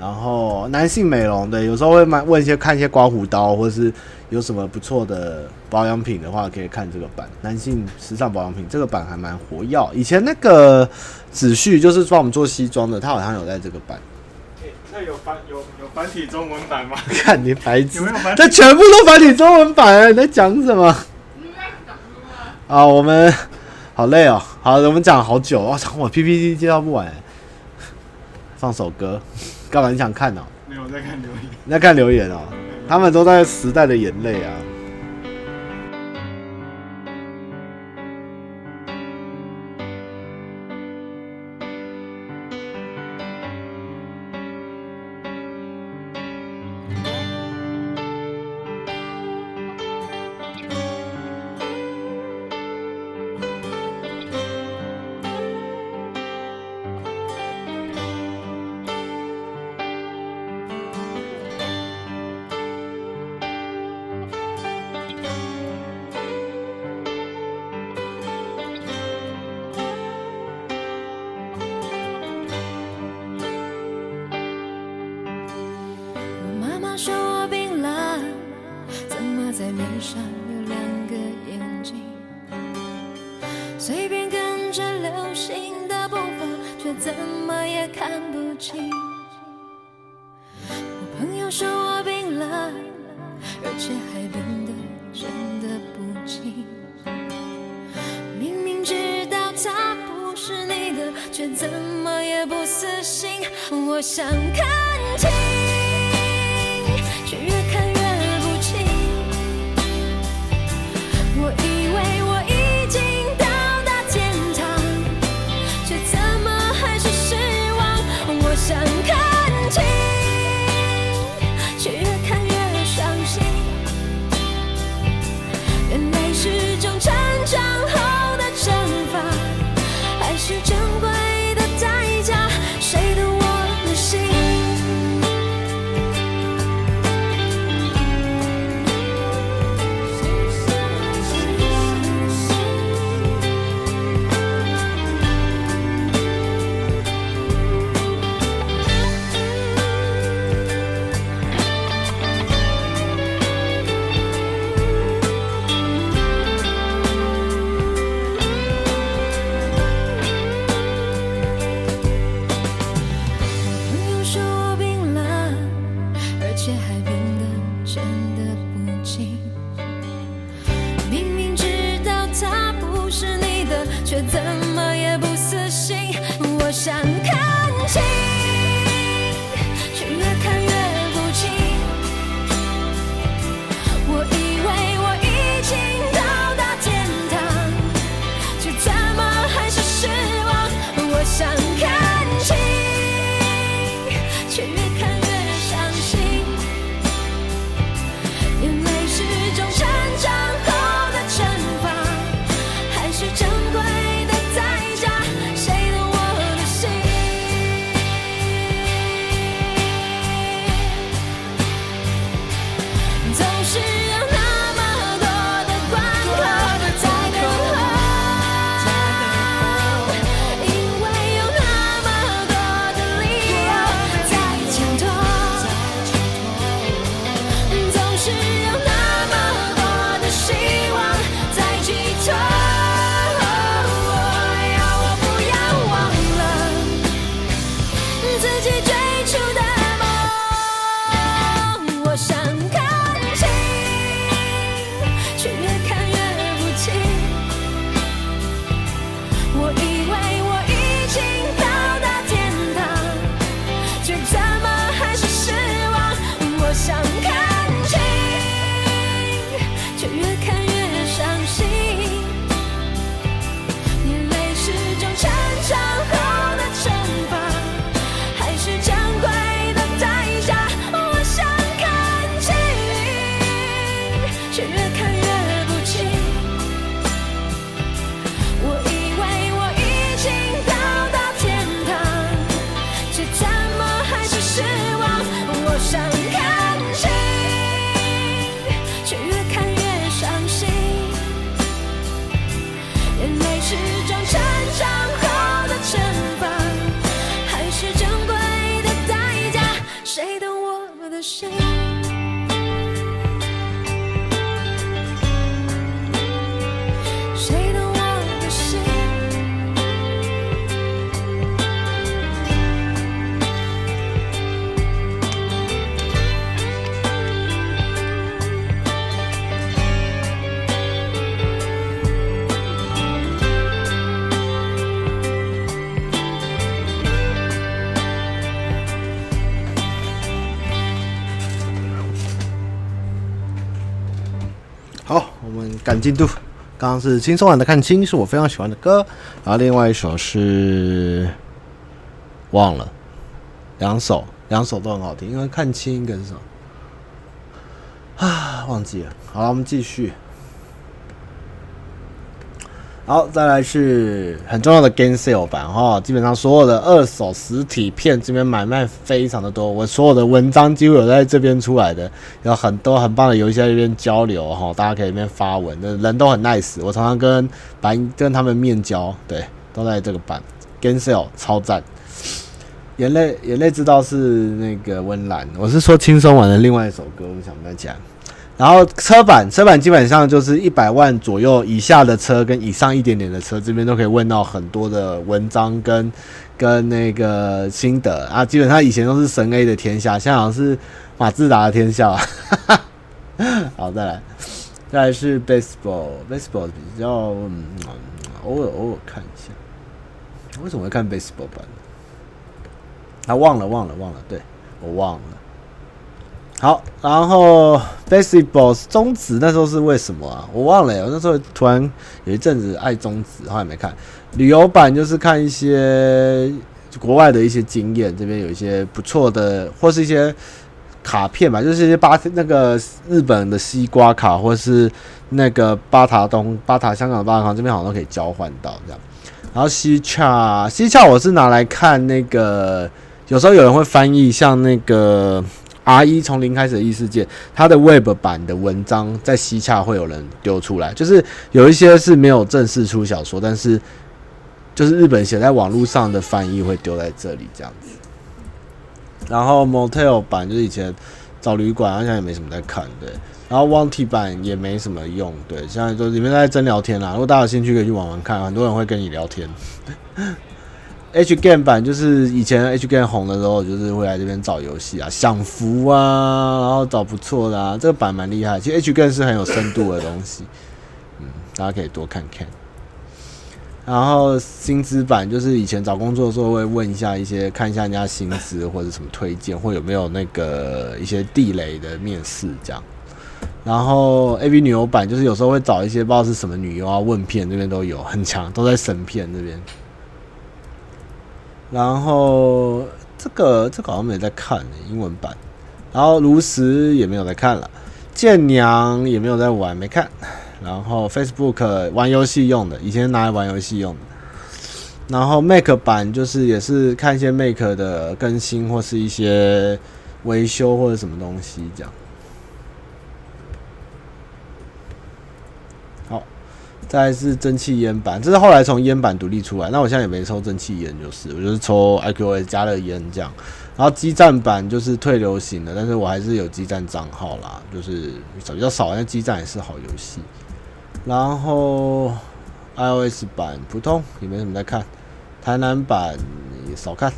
然后男性美容的，有时候会买问一些看一些刮胡刀，或者是有什么不错的保养品的话，可以看这个版。男性时尚保养品这个版还蛮活跃。以前那个子旭就是帮我们做西装的，他好像有在这个版。欸、那有繁有有繁体中文版吗？看你白纸，有没有繁体？这全部都繁体中文版，你在讲什么？啊，我们好累哦。好，我们讲好久哦，我 PPT 介绍不完。放首歌。干嘛你想看呢、喔？没有在看留言，你在看留言哦、喔。他们都在时代的眼泪啊。进度。刚刚是轻松版的看清，是我非常喜欢的歌。然后另外一首是忘了，两首两首都很好听，因为看清跟什么啊忘记了。好，我们继续。好，再来是很重要的 Game Sale 版哈，基本上所有的二手实体片这边买卖非常的多，我所有的文章几乎有在这边出来的，有很多很棒的游戏在这边交流哈，大家可以这边发文，那人都很 nice，我常常跟白跟他们面交，对，都在这个版 Game Sale 超赞。眼泪眼泪知道是那个温岚，我是说轻松玩的另外一首歌，我想跟他讲。然后车版，车版基本上就是一百万左右以下的车跟以上一点点的车，这边都可以问到很多的文章跟跟那个心得啊。基本上以前都是神 A 的天下，现在好像是马自达的天下。好，再来，再来是 baseball，baseball 比较嗯，偶尔偶尔看一下。为什么会看 baseball 版？啊，忘了忘了忘了，对，我忘了。好，然后 baseball 中职那时候是为什么啊？我忘了，我那时候突然有一阵子爱中职，后来没看。旅游版就是看一些国外的一些经验，这边有一些不错的，或是一些卡片吧，就是一些巴那个日本的西瓜卡，或是那个巴塔东巴塔香港的巴塔，这边好像都可以交换到这样。然后西洽西洽我是拿来看那个，有时候有人会翻译，像那个。R 一从零开始的异世界，它的 Web 版的文章在西洽会有人丢出来，就是有一些是没有正式出小说，但是就是日本写在网络上的翻译会丢在这里这样子。然后 Motel 版就是以前找旅馆，好像也没什么在看，对。然后 Wanty 版也没什么用，对。现在就里面在真聊天啦，如果大家有兴趣可以去玩玩看，很多人会跟你聊天。H game 版就是以前 H game 红的时候，就是会来这边找游戏啊，享福啊，然后找不错的啊，这个版蛮厉害。其实 H game 是很有深度的东西，嗯，大家可以多看看。然后薪资版就是以前找工作的时候会问一下一些，看一下人家薪资或者什么推荐，或有没有那个一些地雷的面试这样。然后 AV 女优版就是有时候会找一些不知道是什么女优啊，问片这边都有，很强，都在神片这边。然后这个这个好像没在看、欸、英文版。然后炉石也没有在看了，剑娘也没有在玩，没看。然后 Facebook 玩游戏用的，以前拿来玩游戏用的。然后 Make 版就是也是看一些 Make 的更新或是一些维修或者什么东西这样。再是蒸汽烟版，这是后来从烟版独立出来。那我现在也没抽蒸汽烟，就是我就是抽 IQS 加热烟这样。然后基站版就是退流行了，但是我还是有基站账号啦，就是比较少，但基站也是好游戏。然后 iOS 版普通也没什么在看，台南版也少看。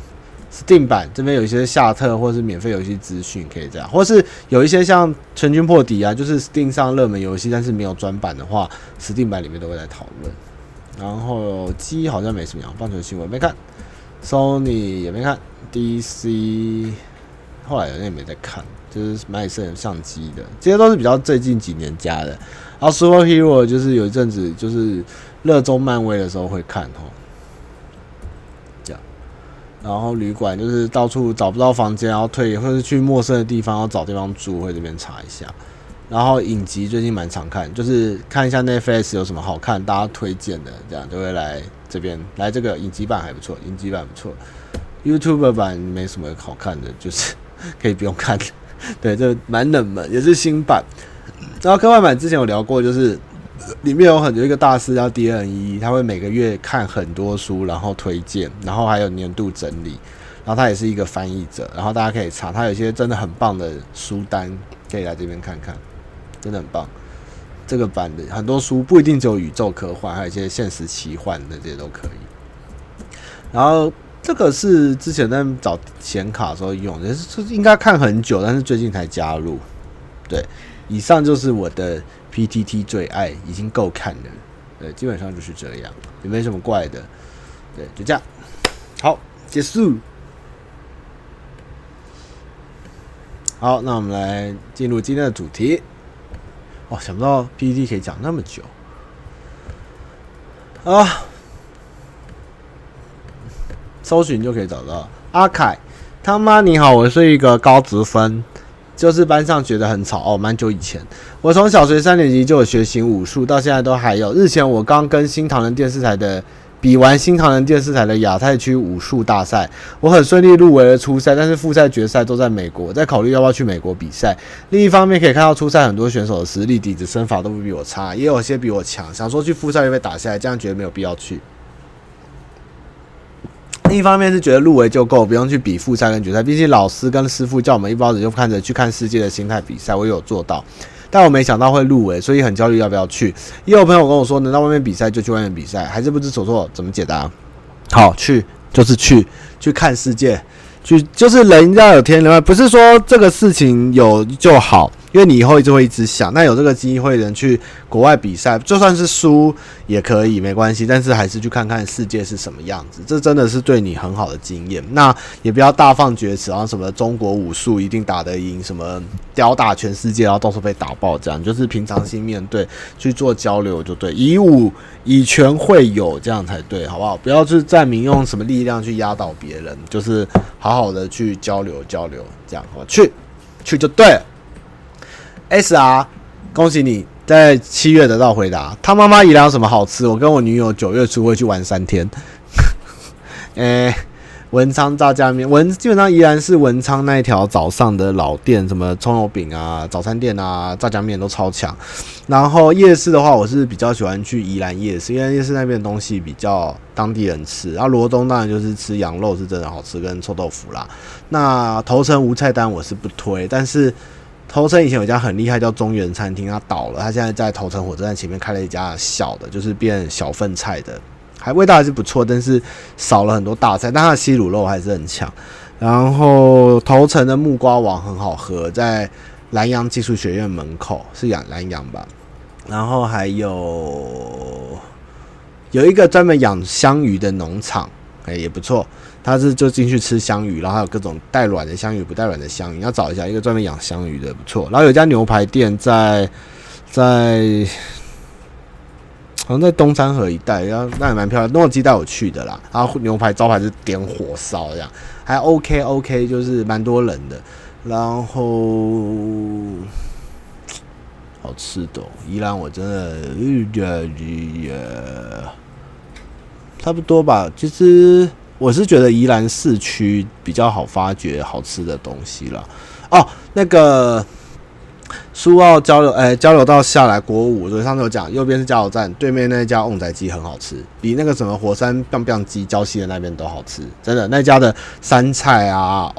Steam 版这边有一些下特或是免费游戏资讯可以这样，或是有一些像《全军破敌》啊，就是 Steam 上热门游戏，但是没有专版的话，Steam 版里面都会在讨论。然后机好像没什么样，棒球新闻没看，Sony 也没看，DC 后来好像也没在看，就是卖摄影相机的，这些都是比较最近几年加的。然后 Super Hero 就是有一阵子就是热衷漫威的时候会看哦。然后旅馆就是到处找不到房间，然后退，或者去陌生的地方要找地方住，会这边查一下。然后影集最近蛮常看，就是看一下 Netflix 有什么好看，大家推荐的，这样就会来这边来这个影集版还不错，影集版不错，YouTube 版没什么好看的，就是可以不用看。对，这蛮冷门，也是新版。然后科幻版之前有聊过，就是里面有很多一个大师叫 DNE，他会每个月看很多书，然后推荐，然后还有年度整理。然后他也是一个翻译者，然后大家可以查，他有些真的很棒的书单，可以来这边看看，真的很棒。这个版的很多书不一定只有宇宙科幻，还有一些现实奇幻的这些都可以。然后这个是之前在找显卡的时候用的，是应该看很久，但是最近才加入。对，以上就是我的 PTT 最爱，已经够看了。对，基本上就是这样，也没什么怪的。对，就这样，好，结束。好，那我们来进入今天的主题。哦，想不到 PTT 可以讲那么久啊！搜寻就可以找到阿凯。他妈你好，我是一个高职分，就是班上觉得很吵哦。蛮久以前，我从小学三年级就有学习武术，到现在都还有。日前我刚跟新唐人电视台的。比完新唐人电视台的亚太区武术大赛，我很顺利入围了初赛，但是复赛、决赛都在美国，在考虑要不要去美国比赛。另一方面，可以看到初赛很多选手的实力、底子、身法都不比我差，也有些比我强。想说去复赛又被打下来，这样觉得没有必要去。一方面是觉得入围就够，不用去比复赛跟决赛。毕竟老师跟师傅叫我们一包子就看着去看世界的心态比赛，我有做到。但我没想到会入围，所以很焦虑要不要去。也有朋友跟我说，能到外面比赛就去外面比赛，还是不知所措，怎么解答？好，去就是去，去看世界，去就是人家有天人，不是说这个事情有就好。因为你以后一直会一直想，那有这个机会能去国外比赛，就算是输也可以没关系，但是还是去看看世界是什么样子，这真的是对你很好的经验。那也不要大放厥词，然后什么中国武术一定打得赢，什么吊打全世界，然后到时候被打爆这样，就是平常心面对去做交流就对，以武以权会友这样才对，好不好？不要去再民用什么力量去压倒别人，就是好好的去交流交流，这样好去去就对。S R，恭喜你在七月得到回答。他妈妈宜兰有什么好吃？我跟我女友九月初会去玩三天。诶、文昌炸酱面，文基本上宜兰是文昌那一条早上的老店，什么葱油饼啊、早餐店啊、炸酱面都超强。然后夜市的话，我是比较喜欢去宜兰夜市，因为夜市那边的东西比较当地人吃。然后罗东当然就是吃羊肉是真的好吃，跟臭豆腐啦。那头城无菜单我是不推，但是。头城以前有一家很厉害，叫中原餐厅，它倒了。它现在在头城火车站前面开了一家小的，就是变小份菜的，还味道还是不错，但是少了很多大菜。但它的西卤肉还是很强。然后头城的木瓜王很好喝，在南阳技术学院门口，是养南阳吧？然后还有有一个专门养香鱼的农场，哎，也不错。他是就进去吃香鱼，然后还有各种带卵的香鱼、不带卵的香鱼，要找一下一个专门养香鱼的，不错。然后有一家牛排店在在好像在东山河一带，然后那也蛮漂亮，诺基带我去的啦。然后牛排招牌是点火烧这样，还 OK OK，就是蛮多人的。然后好吃的，宜兰我真的差不多吧，其实。我是觉得宜兰市区比较好发掘好吃的东西了。哦，那个苏澳交流，哎，交流道下来国五，所以上次有讲，右边是加油站，对面那家旺仔鸡很好吃，比那个什么火山棒棒鸡礁溪的那边都好吃，真的，那家的山菜啊、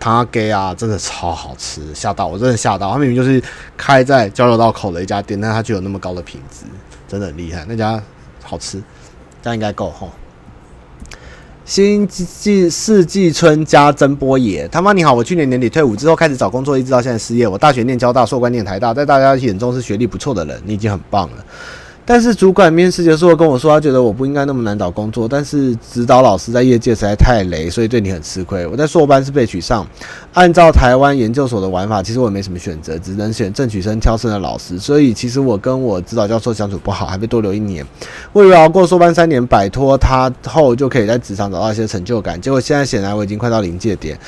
糖阿给啊，真的超好吃，吓到我，真的吓到。他明明就是开在交流道口的一家店，但他就有那么高的品质，真的很厉害，那家好吃，这样应该够吼。新季四季春加曾波野，他妈你好！我去年年底退伍之后开始找工作，一直到现在失业。我大学念交大，硕观念台大，在大家眼中是学历不错的人，你已经很棒了。但是主管面试结束后跟我说，他觉得我不应该那么难找工作。但是指导老师在业界实在太雷，所以对你很吃亏。我在硕班是被取上，按照台湾研究所的玩法，其实我也没什么选择，只能选正取生挑剩的老师。所以其实我跟我指导教授相处不好，还被多留一年。我以为熬过硕班三年，摆脱他后就可以在职场找到一些成就感。结果现在显然我已经快到临界点。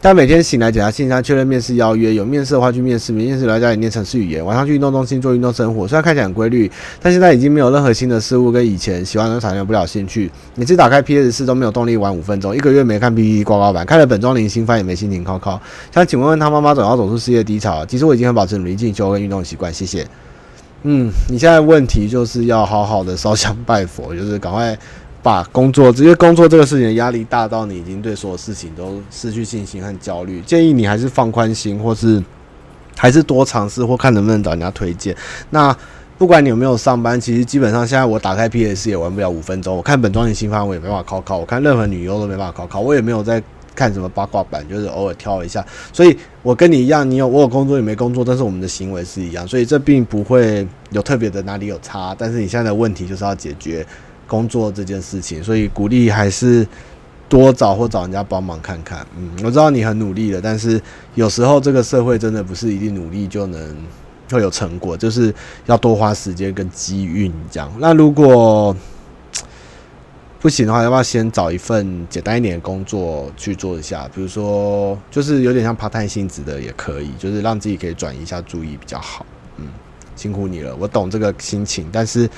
但每天醒来检查信箱，确认面试邀约，有面试的话去面试，没面试来家里念程式语言，晚上去运动中心做运动生活。虽然看起来很规律，但现在已经没有任何新的事物跟以前喜欢的产生不了兴趣。每次打开 PS 四都没有动力玩五分钟，一个月没看 PPT 挂挂板，看了本庄铃新番也没心情考考。想请问问他妈妈总要走出事业低潮，其实我已经很保持努力进修跟运动习惯，谢谢。嗯，你现在问题就是要好好的烧香拜佛，就是赶快把工作，直接工作这个事情的压力大到你已经对所有事情都失去信心和焦虑。建议你还是放宽心，或是还是多尝试，或看能不能找人家推荐。那不管你有没有上班，其实基本上现在我打开 PS 也玩不了五分钟。我看本庄的新番我也没办法考考，我看任何女优都没办法考考，我也没有在。看什么八卦版，就是偶尔挑一下。所以我跟你一样，你有我有工作，也没工作，但是我们的行为是一样，所以这并不会有特别的哪里有差。但是你现在的问题就是要解决工作这件事情，所以鼓励还是多找或找人家帮忙看看。嗯，我知道你很努力的，但是有时候这个社会真的不是一定努力就能会有成果，就是要多花时间跟机运这样。那如果不行的话，要不要先找一份简单一点的工作去做一下？比如说，就是有点像 part time 性质的也可以，就是让自己可以转移一下注意比较好。嗯，辛苦你了，我懂这个心情，但是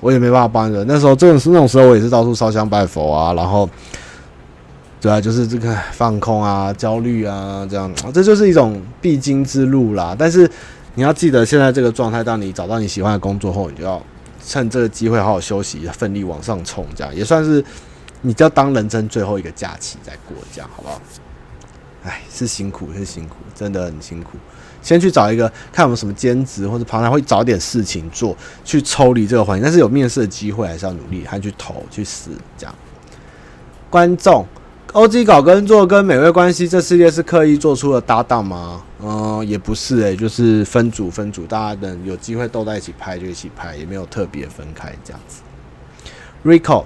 我也没办法帮人。那时候这种那种时候，我也是到处烧香拜佛啊，然后对啊，就是这个放空啊、焦虑啊，这样，这就是一种必经之路啦。但是你要记得，现在这个状态，当你找到你喜欢的工作后，你就要。趁这个机会好好休息，奋力往上冲，这样也算是你就要当人生最后一个假期再过，这样好不好？哎，是辛苦，是辛苦，真的很辛苦。先去找一个看有没有什么兼职或者旁边会找点事情做，去抽离这个环境。但是有面试的机会，还是要努力，还去投去试，这样。观众。OG 搞跟做跟美味关系这世界是刻意做出了搭档吗？嗯，也不是诶、就是分组分组，大家等有机会都在一起拍就一起拍，也没有特别分开这样子。Rico。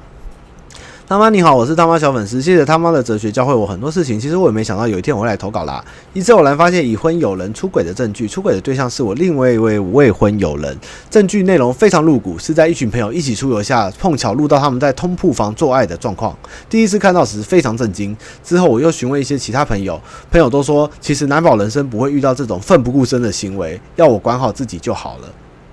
他妈你好，我是他妈小粉丝，谢谢他妈的哲学教会我很多事情。其实我也没想到有一天我会来投稿啦。一次偶然发现已婚友人出轨的证据，出轨的对象是我另外一位未婚友人。证据内容非常露骨，是在一群朋友一起出游下碰巧录到他们在通铺房做爱的状况。第一次看到时非常震惊，之后我又询问一些其他朋友，朋友都说其实难保人生不会遇到这种奋不顾身的行为，要我管好自己就好了。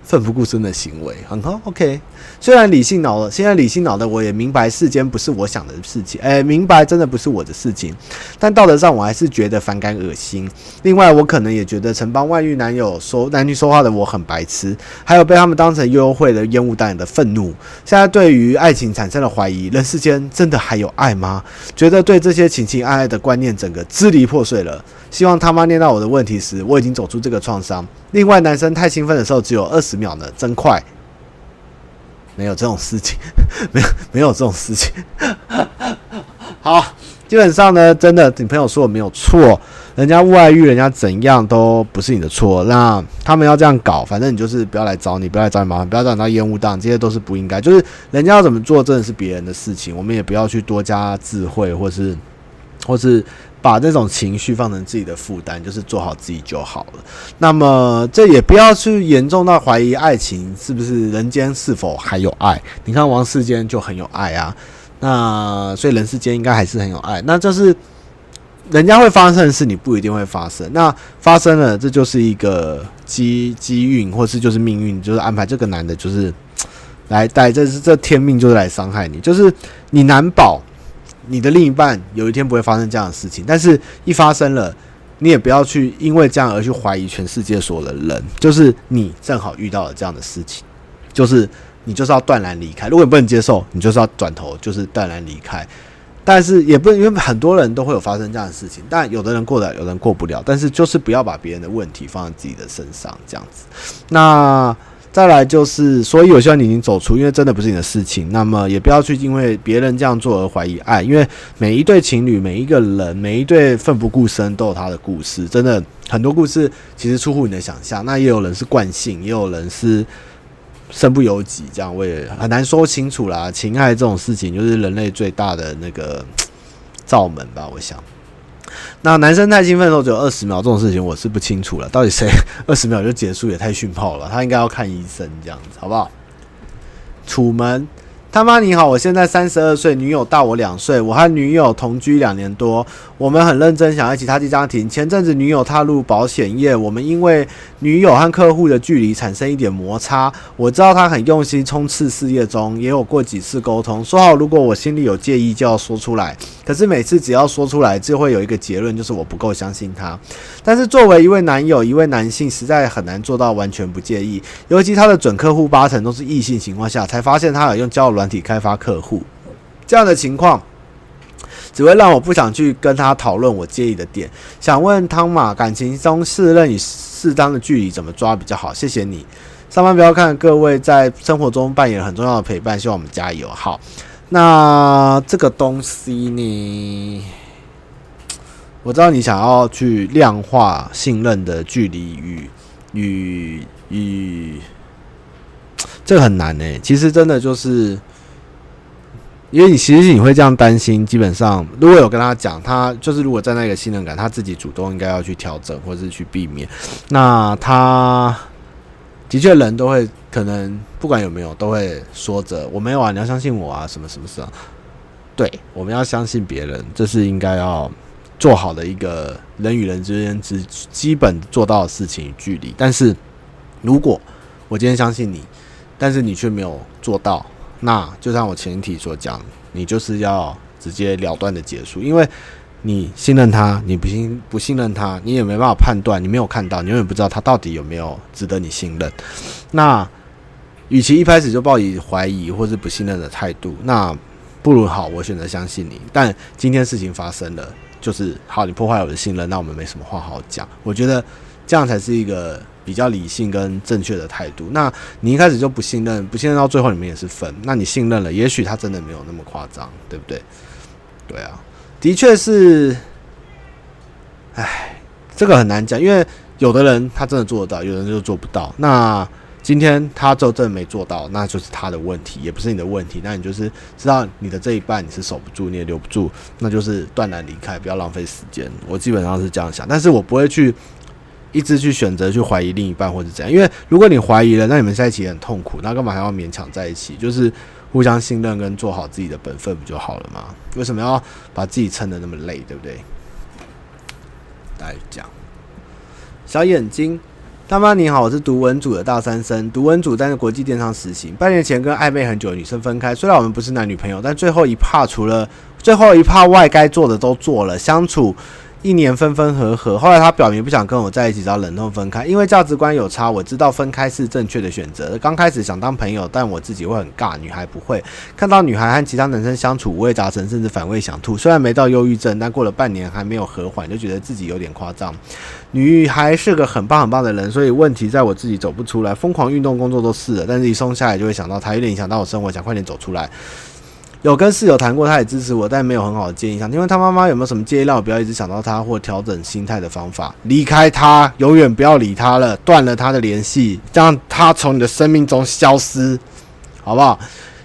奋不顾身的行为很好，OK。虽然理性脑了，现在理性脑的我也明白世间不是我想的事情，哎，明白真的不是我的事情。但道德上我还是觉得反感、恶心。另外，我可能也觉得曾帮外遇男友说男女说话的我很白痴，还有被他们当成幽会的烟雾弹的愤怒。现在对于爱情产生了怀疑，人世间真的还有爱吗？觉得对这些情情爱爱的观念整个支离破碎了。希望他妈念到我的问题时，我已经走出这个创伤。另外，男生太兴奋的时候只有二十秒呢，真快。没有这种事情，没有没有这种事情。好，基本上呢，真的，你朋友说我没有错，人家外遇，人家怎样都不是你的错。那他们要这样搞，反正你就是不要来找你，不要来找你麻烦，不要找你到烟雾弹，这些都是不应该。就是人家要怎么做，真的是别人的事情，我们也不要去多加智慧，或是或是。把这种情绪放成自己的负担，就是做好自己就好了。那么这也不要去严重到怀疑爱情是不是人间是否还有爱？你看王世坚就很有爱啊，那所以人世间应该还是很有爱。那就是人家会发生的事，你不一定会发生。那发生了，这就是一个机机运，或是就是命运，就是安排这个男的，就是来带，这是这天命就是来伤害你，就是你难保。你的另一半有一天不会发生这样的事情，但是一发生了，你也不要去因为这样而去怀疑全世界所有的人。就是你正好遇到了这样的事情，就是你就是要断然离开。如果你不能接受，你就是要转头，就是断然离开。但是也不能，因为很多人都会有发生这样的事情，但有的人过得了，有人过不了。但是就是不要把别人的问题放在自己的身上，这样子。那。再来就是，所以我希望你已经走出，因为真的不是你的事情。那么也不要去因为别人这样做而怀疑爱，因为每一对情侣、每一个人、每一对奋不顾身都有他的故事。真的很多故事其实出乎你的想象。那也有人是惯性，也有人是身不由己，这样我也很难说清楚啦。情爱这种事情就是人类最大的那个 罩门吧，我想。那男生太兴奋的时候只有二十秒，这种事情我是不清楚了。到底谁 二十秒就结束也太逊炮了，他应该要看医生这样子，好不好？楚门。他妈你好，我现在三十二岁，女友大我两岁，我和女友同居两年多，我们很认真想要一起踏进家庭。前阵子女友踏入保险业，我们因为女友和客户的距离产生一点摩擦。我知道她很用心冲刺事业中，也有过几次沟通，说好如果我心里有介意就要说出来。可是每次只要说出来，就会有一个结论，就是我不够相信她。但是作为一位男友，一位男性，实在很难做到完全不介意，尤其他的准客户八成都是异性情况下，才发现他有用交流软体开发客户，这样的情况只会让我不想去跟他讨论我介意的点。想问汤马，感情中适任与适当的距离怎么抓比较好？谢谢你。上班不要看，各位在生活中扮演很重要的陪伴，希望我们加油。好，那这个东西呢？我知道你想要去量化信任的距离与与与，这个很难诶。其实真的就是。因为你其实你会这样担心，基本上如果有跟他讲，他就是如果站在那个信任感，他自己主动应该要去调整或者是去避免。那他的确人都会可能不管有没有都会说着我没有啊，你要相信我啊，什么什么事啊？对，我们要相信别人，这是应该要做好的一个人与人之间之基本做到的事情与距离。但是如果我今天相信你，但是你却没有做到。那就像我前提所讲，你就是要直接了断的结束，因为你信任他，你不信不信任他，你也没办法判断，你没有看到，你永远不知道他到底有没有值得你信任。那与其一开始就抱以怀疑或是不信任的态度，那不如好，我选择相信你。但今天事情发生了，就是好，你破坏我的信任，那我们没什么话好讲。我觉得这样才是一个。比较理性跟正确的态度。那你一开始就不信任，不信任到最后你们也是分。那你信任了，也许他真的没有那么夸张，对不对？对啊，的确是。唉，这个很难讲，因为有的人他真的做得到，有的人就做不到。那今天他就真的没做到，那就是他的问题，也不是你的问题。那你就是知道你的这一半你是守不住，你也留不住，那就是断然离开，不要浪费时间。我基本上是这样想，但是我不会去。一直去选择去怀疑另一半或者怎样，因为如果你怀疑了，那你们在一起也很痛苦，那干嘛还要勉强在一起？就是互相信任跟做好自己的本分不就好了吗？为什么要把自己撑得那么累，对不对？来讲，小眼睛，大妈你好，我是读文组的大三生，读文组在国际电商实习，半年前跟暧昧很久的女生分开，虽然我们不是男女朋友，但最后一怕除了最后一怕外该做的都做了，相处。一年分分合合，后来他表明不想跟我在一起，只要忍痛分开，因为价值观有差。我知道分开是正确的选择。刚开始想当朋友，但我自己会很尬，女孩不会。看到女孩和其他男生相处五味杂陈，甚至反胃想吐。虽然没到忧郁症，但过了半年还没有和缓，就觉得自己有点夸张。女孩是个很棒很棒的人，所以问题在我自己走不出来。疯狂运动、工作都试了，但是一松下来就会想到她，有点影响到我生活，想快点走出来。有跟室友谈过，他也支持我，但没有很好的建议。想请问他妈妈有没有什么建议，让我不要一直想到他，或调整心态的方法？离开他，永远不要理他了，断了他的联系，让他从你的生命中消失，好不好？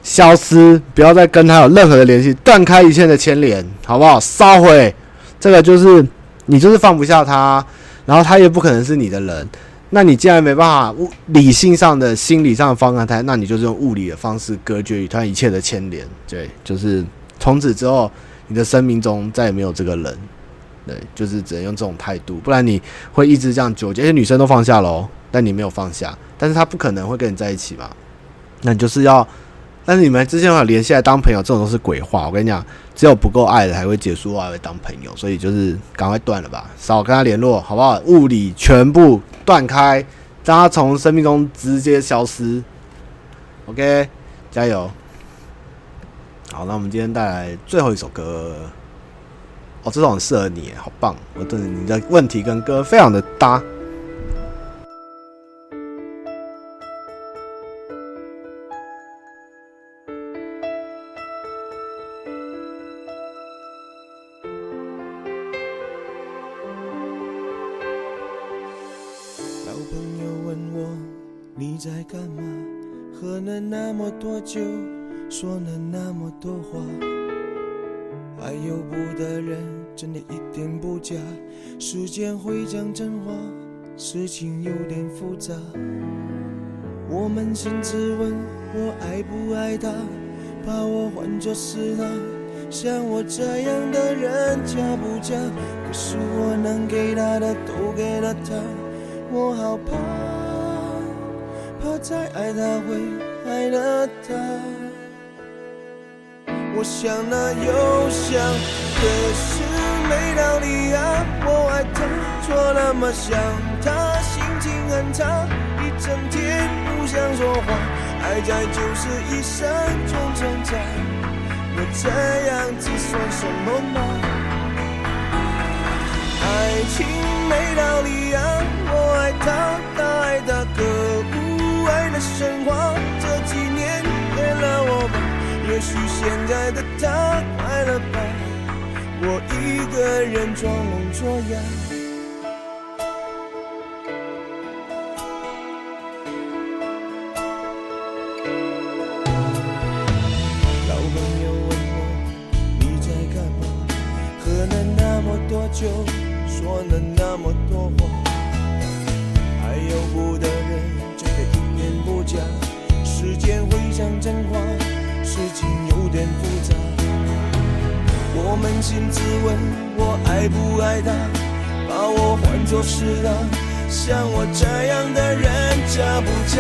消失，不要再跟他有任何的联系，断开一切的牵连，好不好？烧毁，这个就是你就是放不下他，然后他也不可能是你的人。那你既然没办法物理性上的、心理上的方案，他那你就是用物理的方式隔绝与他一切的牵连，对，就是从此之后，你的生命中再也没有这个人，对，就是只能用这种态度，不然你会一直这样纠结。而且女生都放下喽，但你没有放下，但是她不可能会跟你在一起吧，那你就是要。但是你们之间有联系来当朋友，这种都是鬼话。我跟你讲，只有不够爱的才会结束，还会当朋友。所以就是赶快断了吧，少跟他联络，好不好？物理全部断开，让他从生命中直接消失。OK，加油！好，那我们今天带来最后一首歌。哦，这首很适合你，好棒！我觉得你的问题跟歌非常的搭。多久说了那么多话，爱又不得人，真的一点不假。时间会讲真话，事情有点复杂。我们甚至问我爱不爱他，把我换作是他，像我这样的人假不假？可是我能给他的都给了他，我好怕，怕再爱他会爱了他。我想那又想，可是没道理啊！我爱他，错那么想他，心情很差，一整天不想说话。爱在就是一生中挣扎，我这样子算什么吗？爱情没道理啊！我爱他，他爱他，可不，爱的神话了我吧。也许现在的他快乐吧，我一个人装聋作哑。心自问，我爱不爱他？把我换作是他，像我这样的人假不假？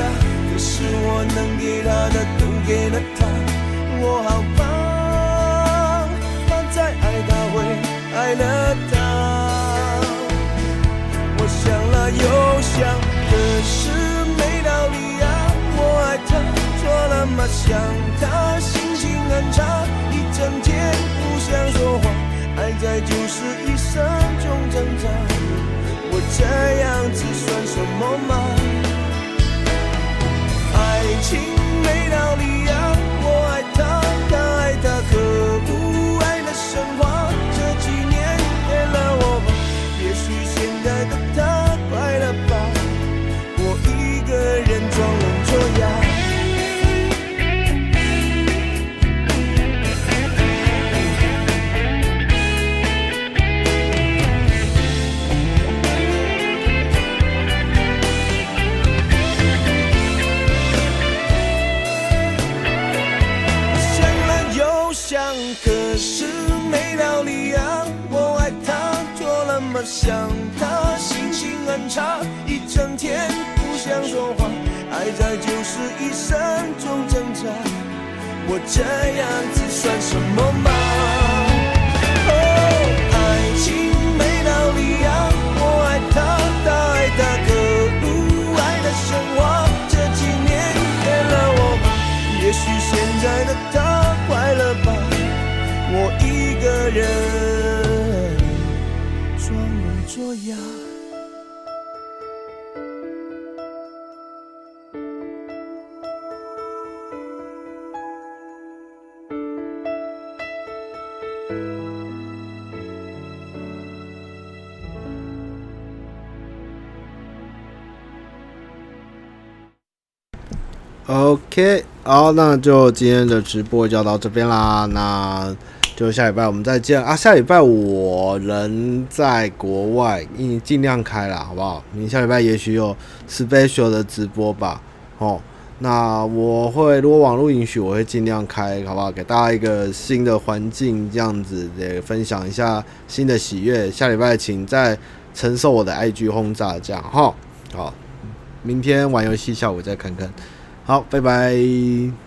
可是我能给他的都给了他，我好怕，怕再爱他会爱了他。我想了又想，可是没道理啊！我爱他，错了吗？想他，心情很差，一整天想说话。爱在就是一生中挣扎，我这样子算什么吗？爱情 OK，好，那就今天的直播就到这边啦。那就下礼拜我们再见啊！下礼拜我人在国外，你尽量开啦，好不好？你下礼拜也许有 special 的直播吧。哦，那我会如果网络允许，我会尽量开，好不好？给大家一个新的环境，这样子也分享一下新的喜悦。下礼拜请再承受我的 IG 轰炸，这样哈。好，明天玩游戏，下午再看看。好，拜拜。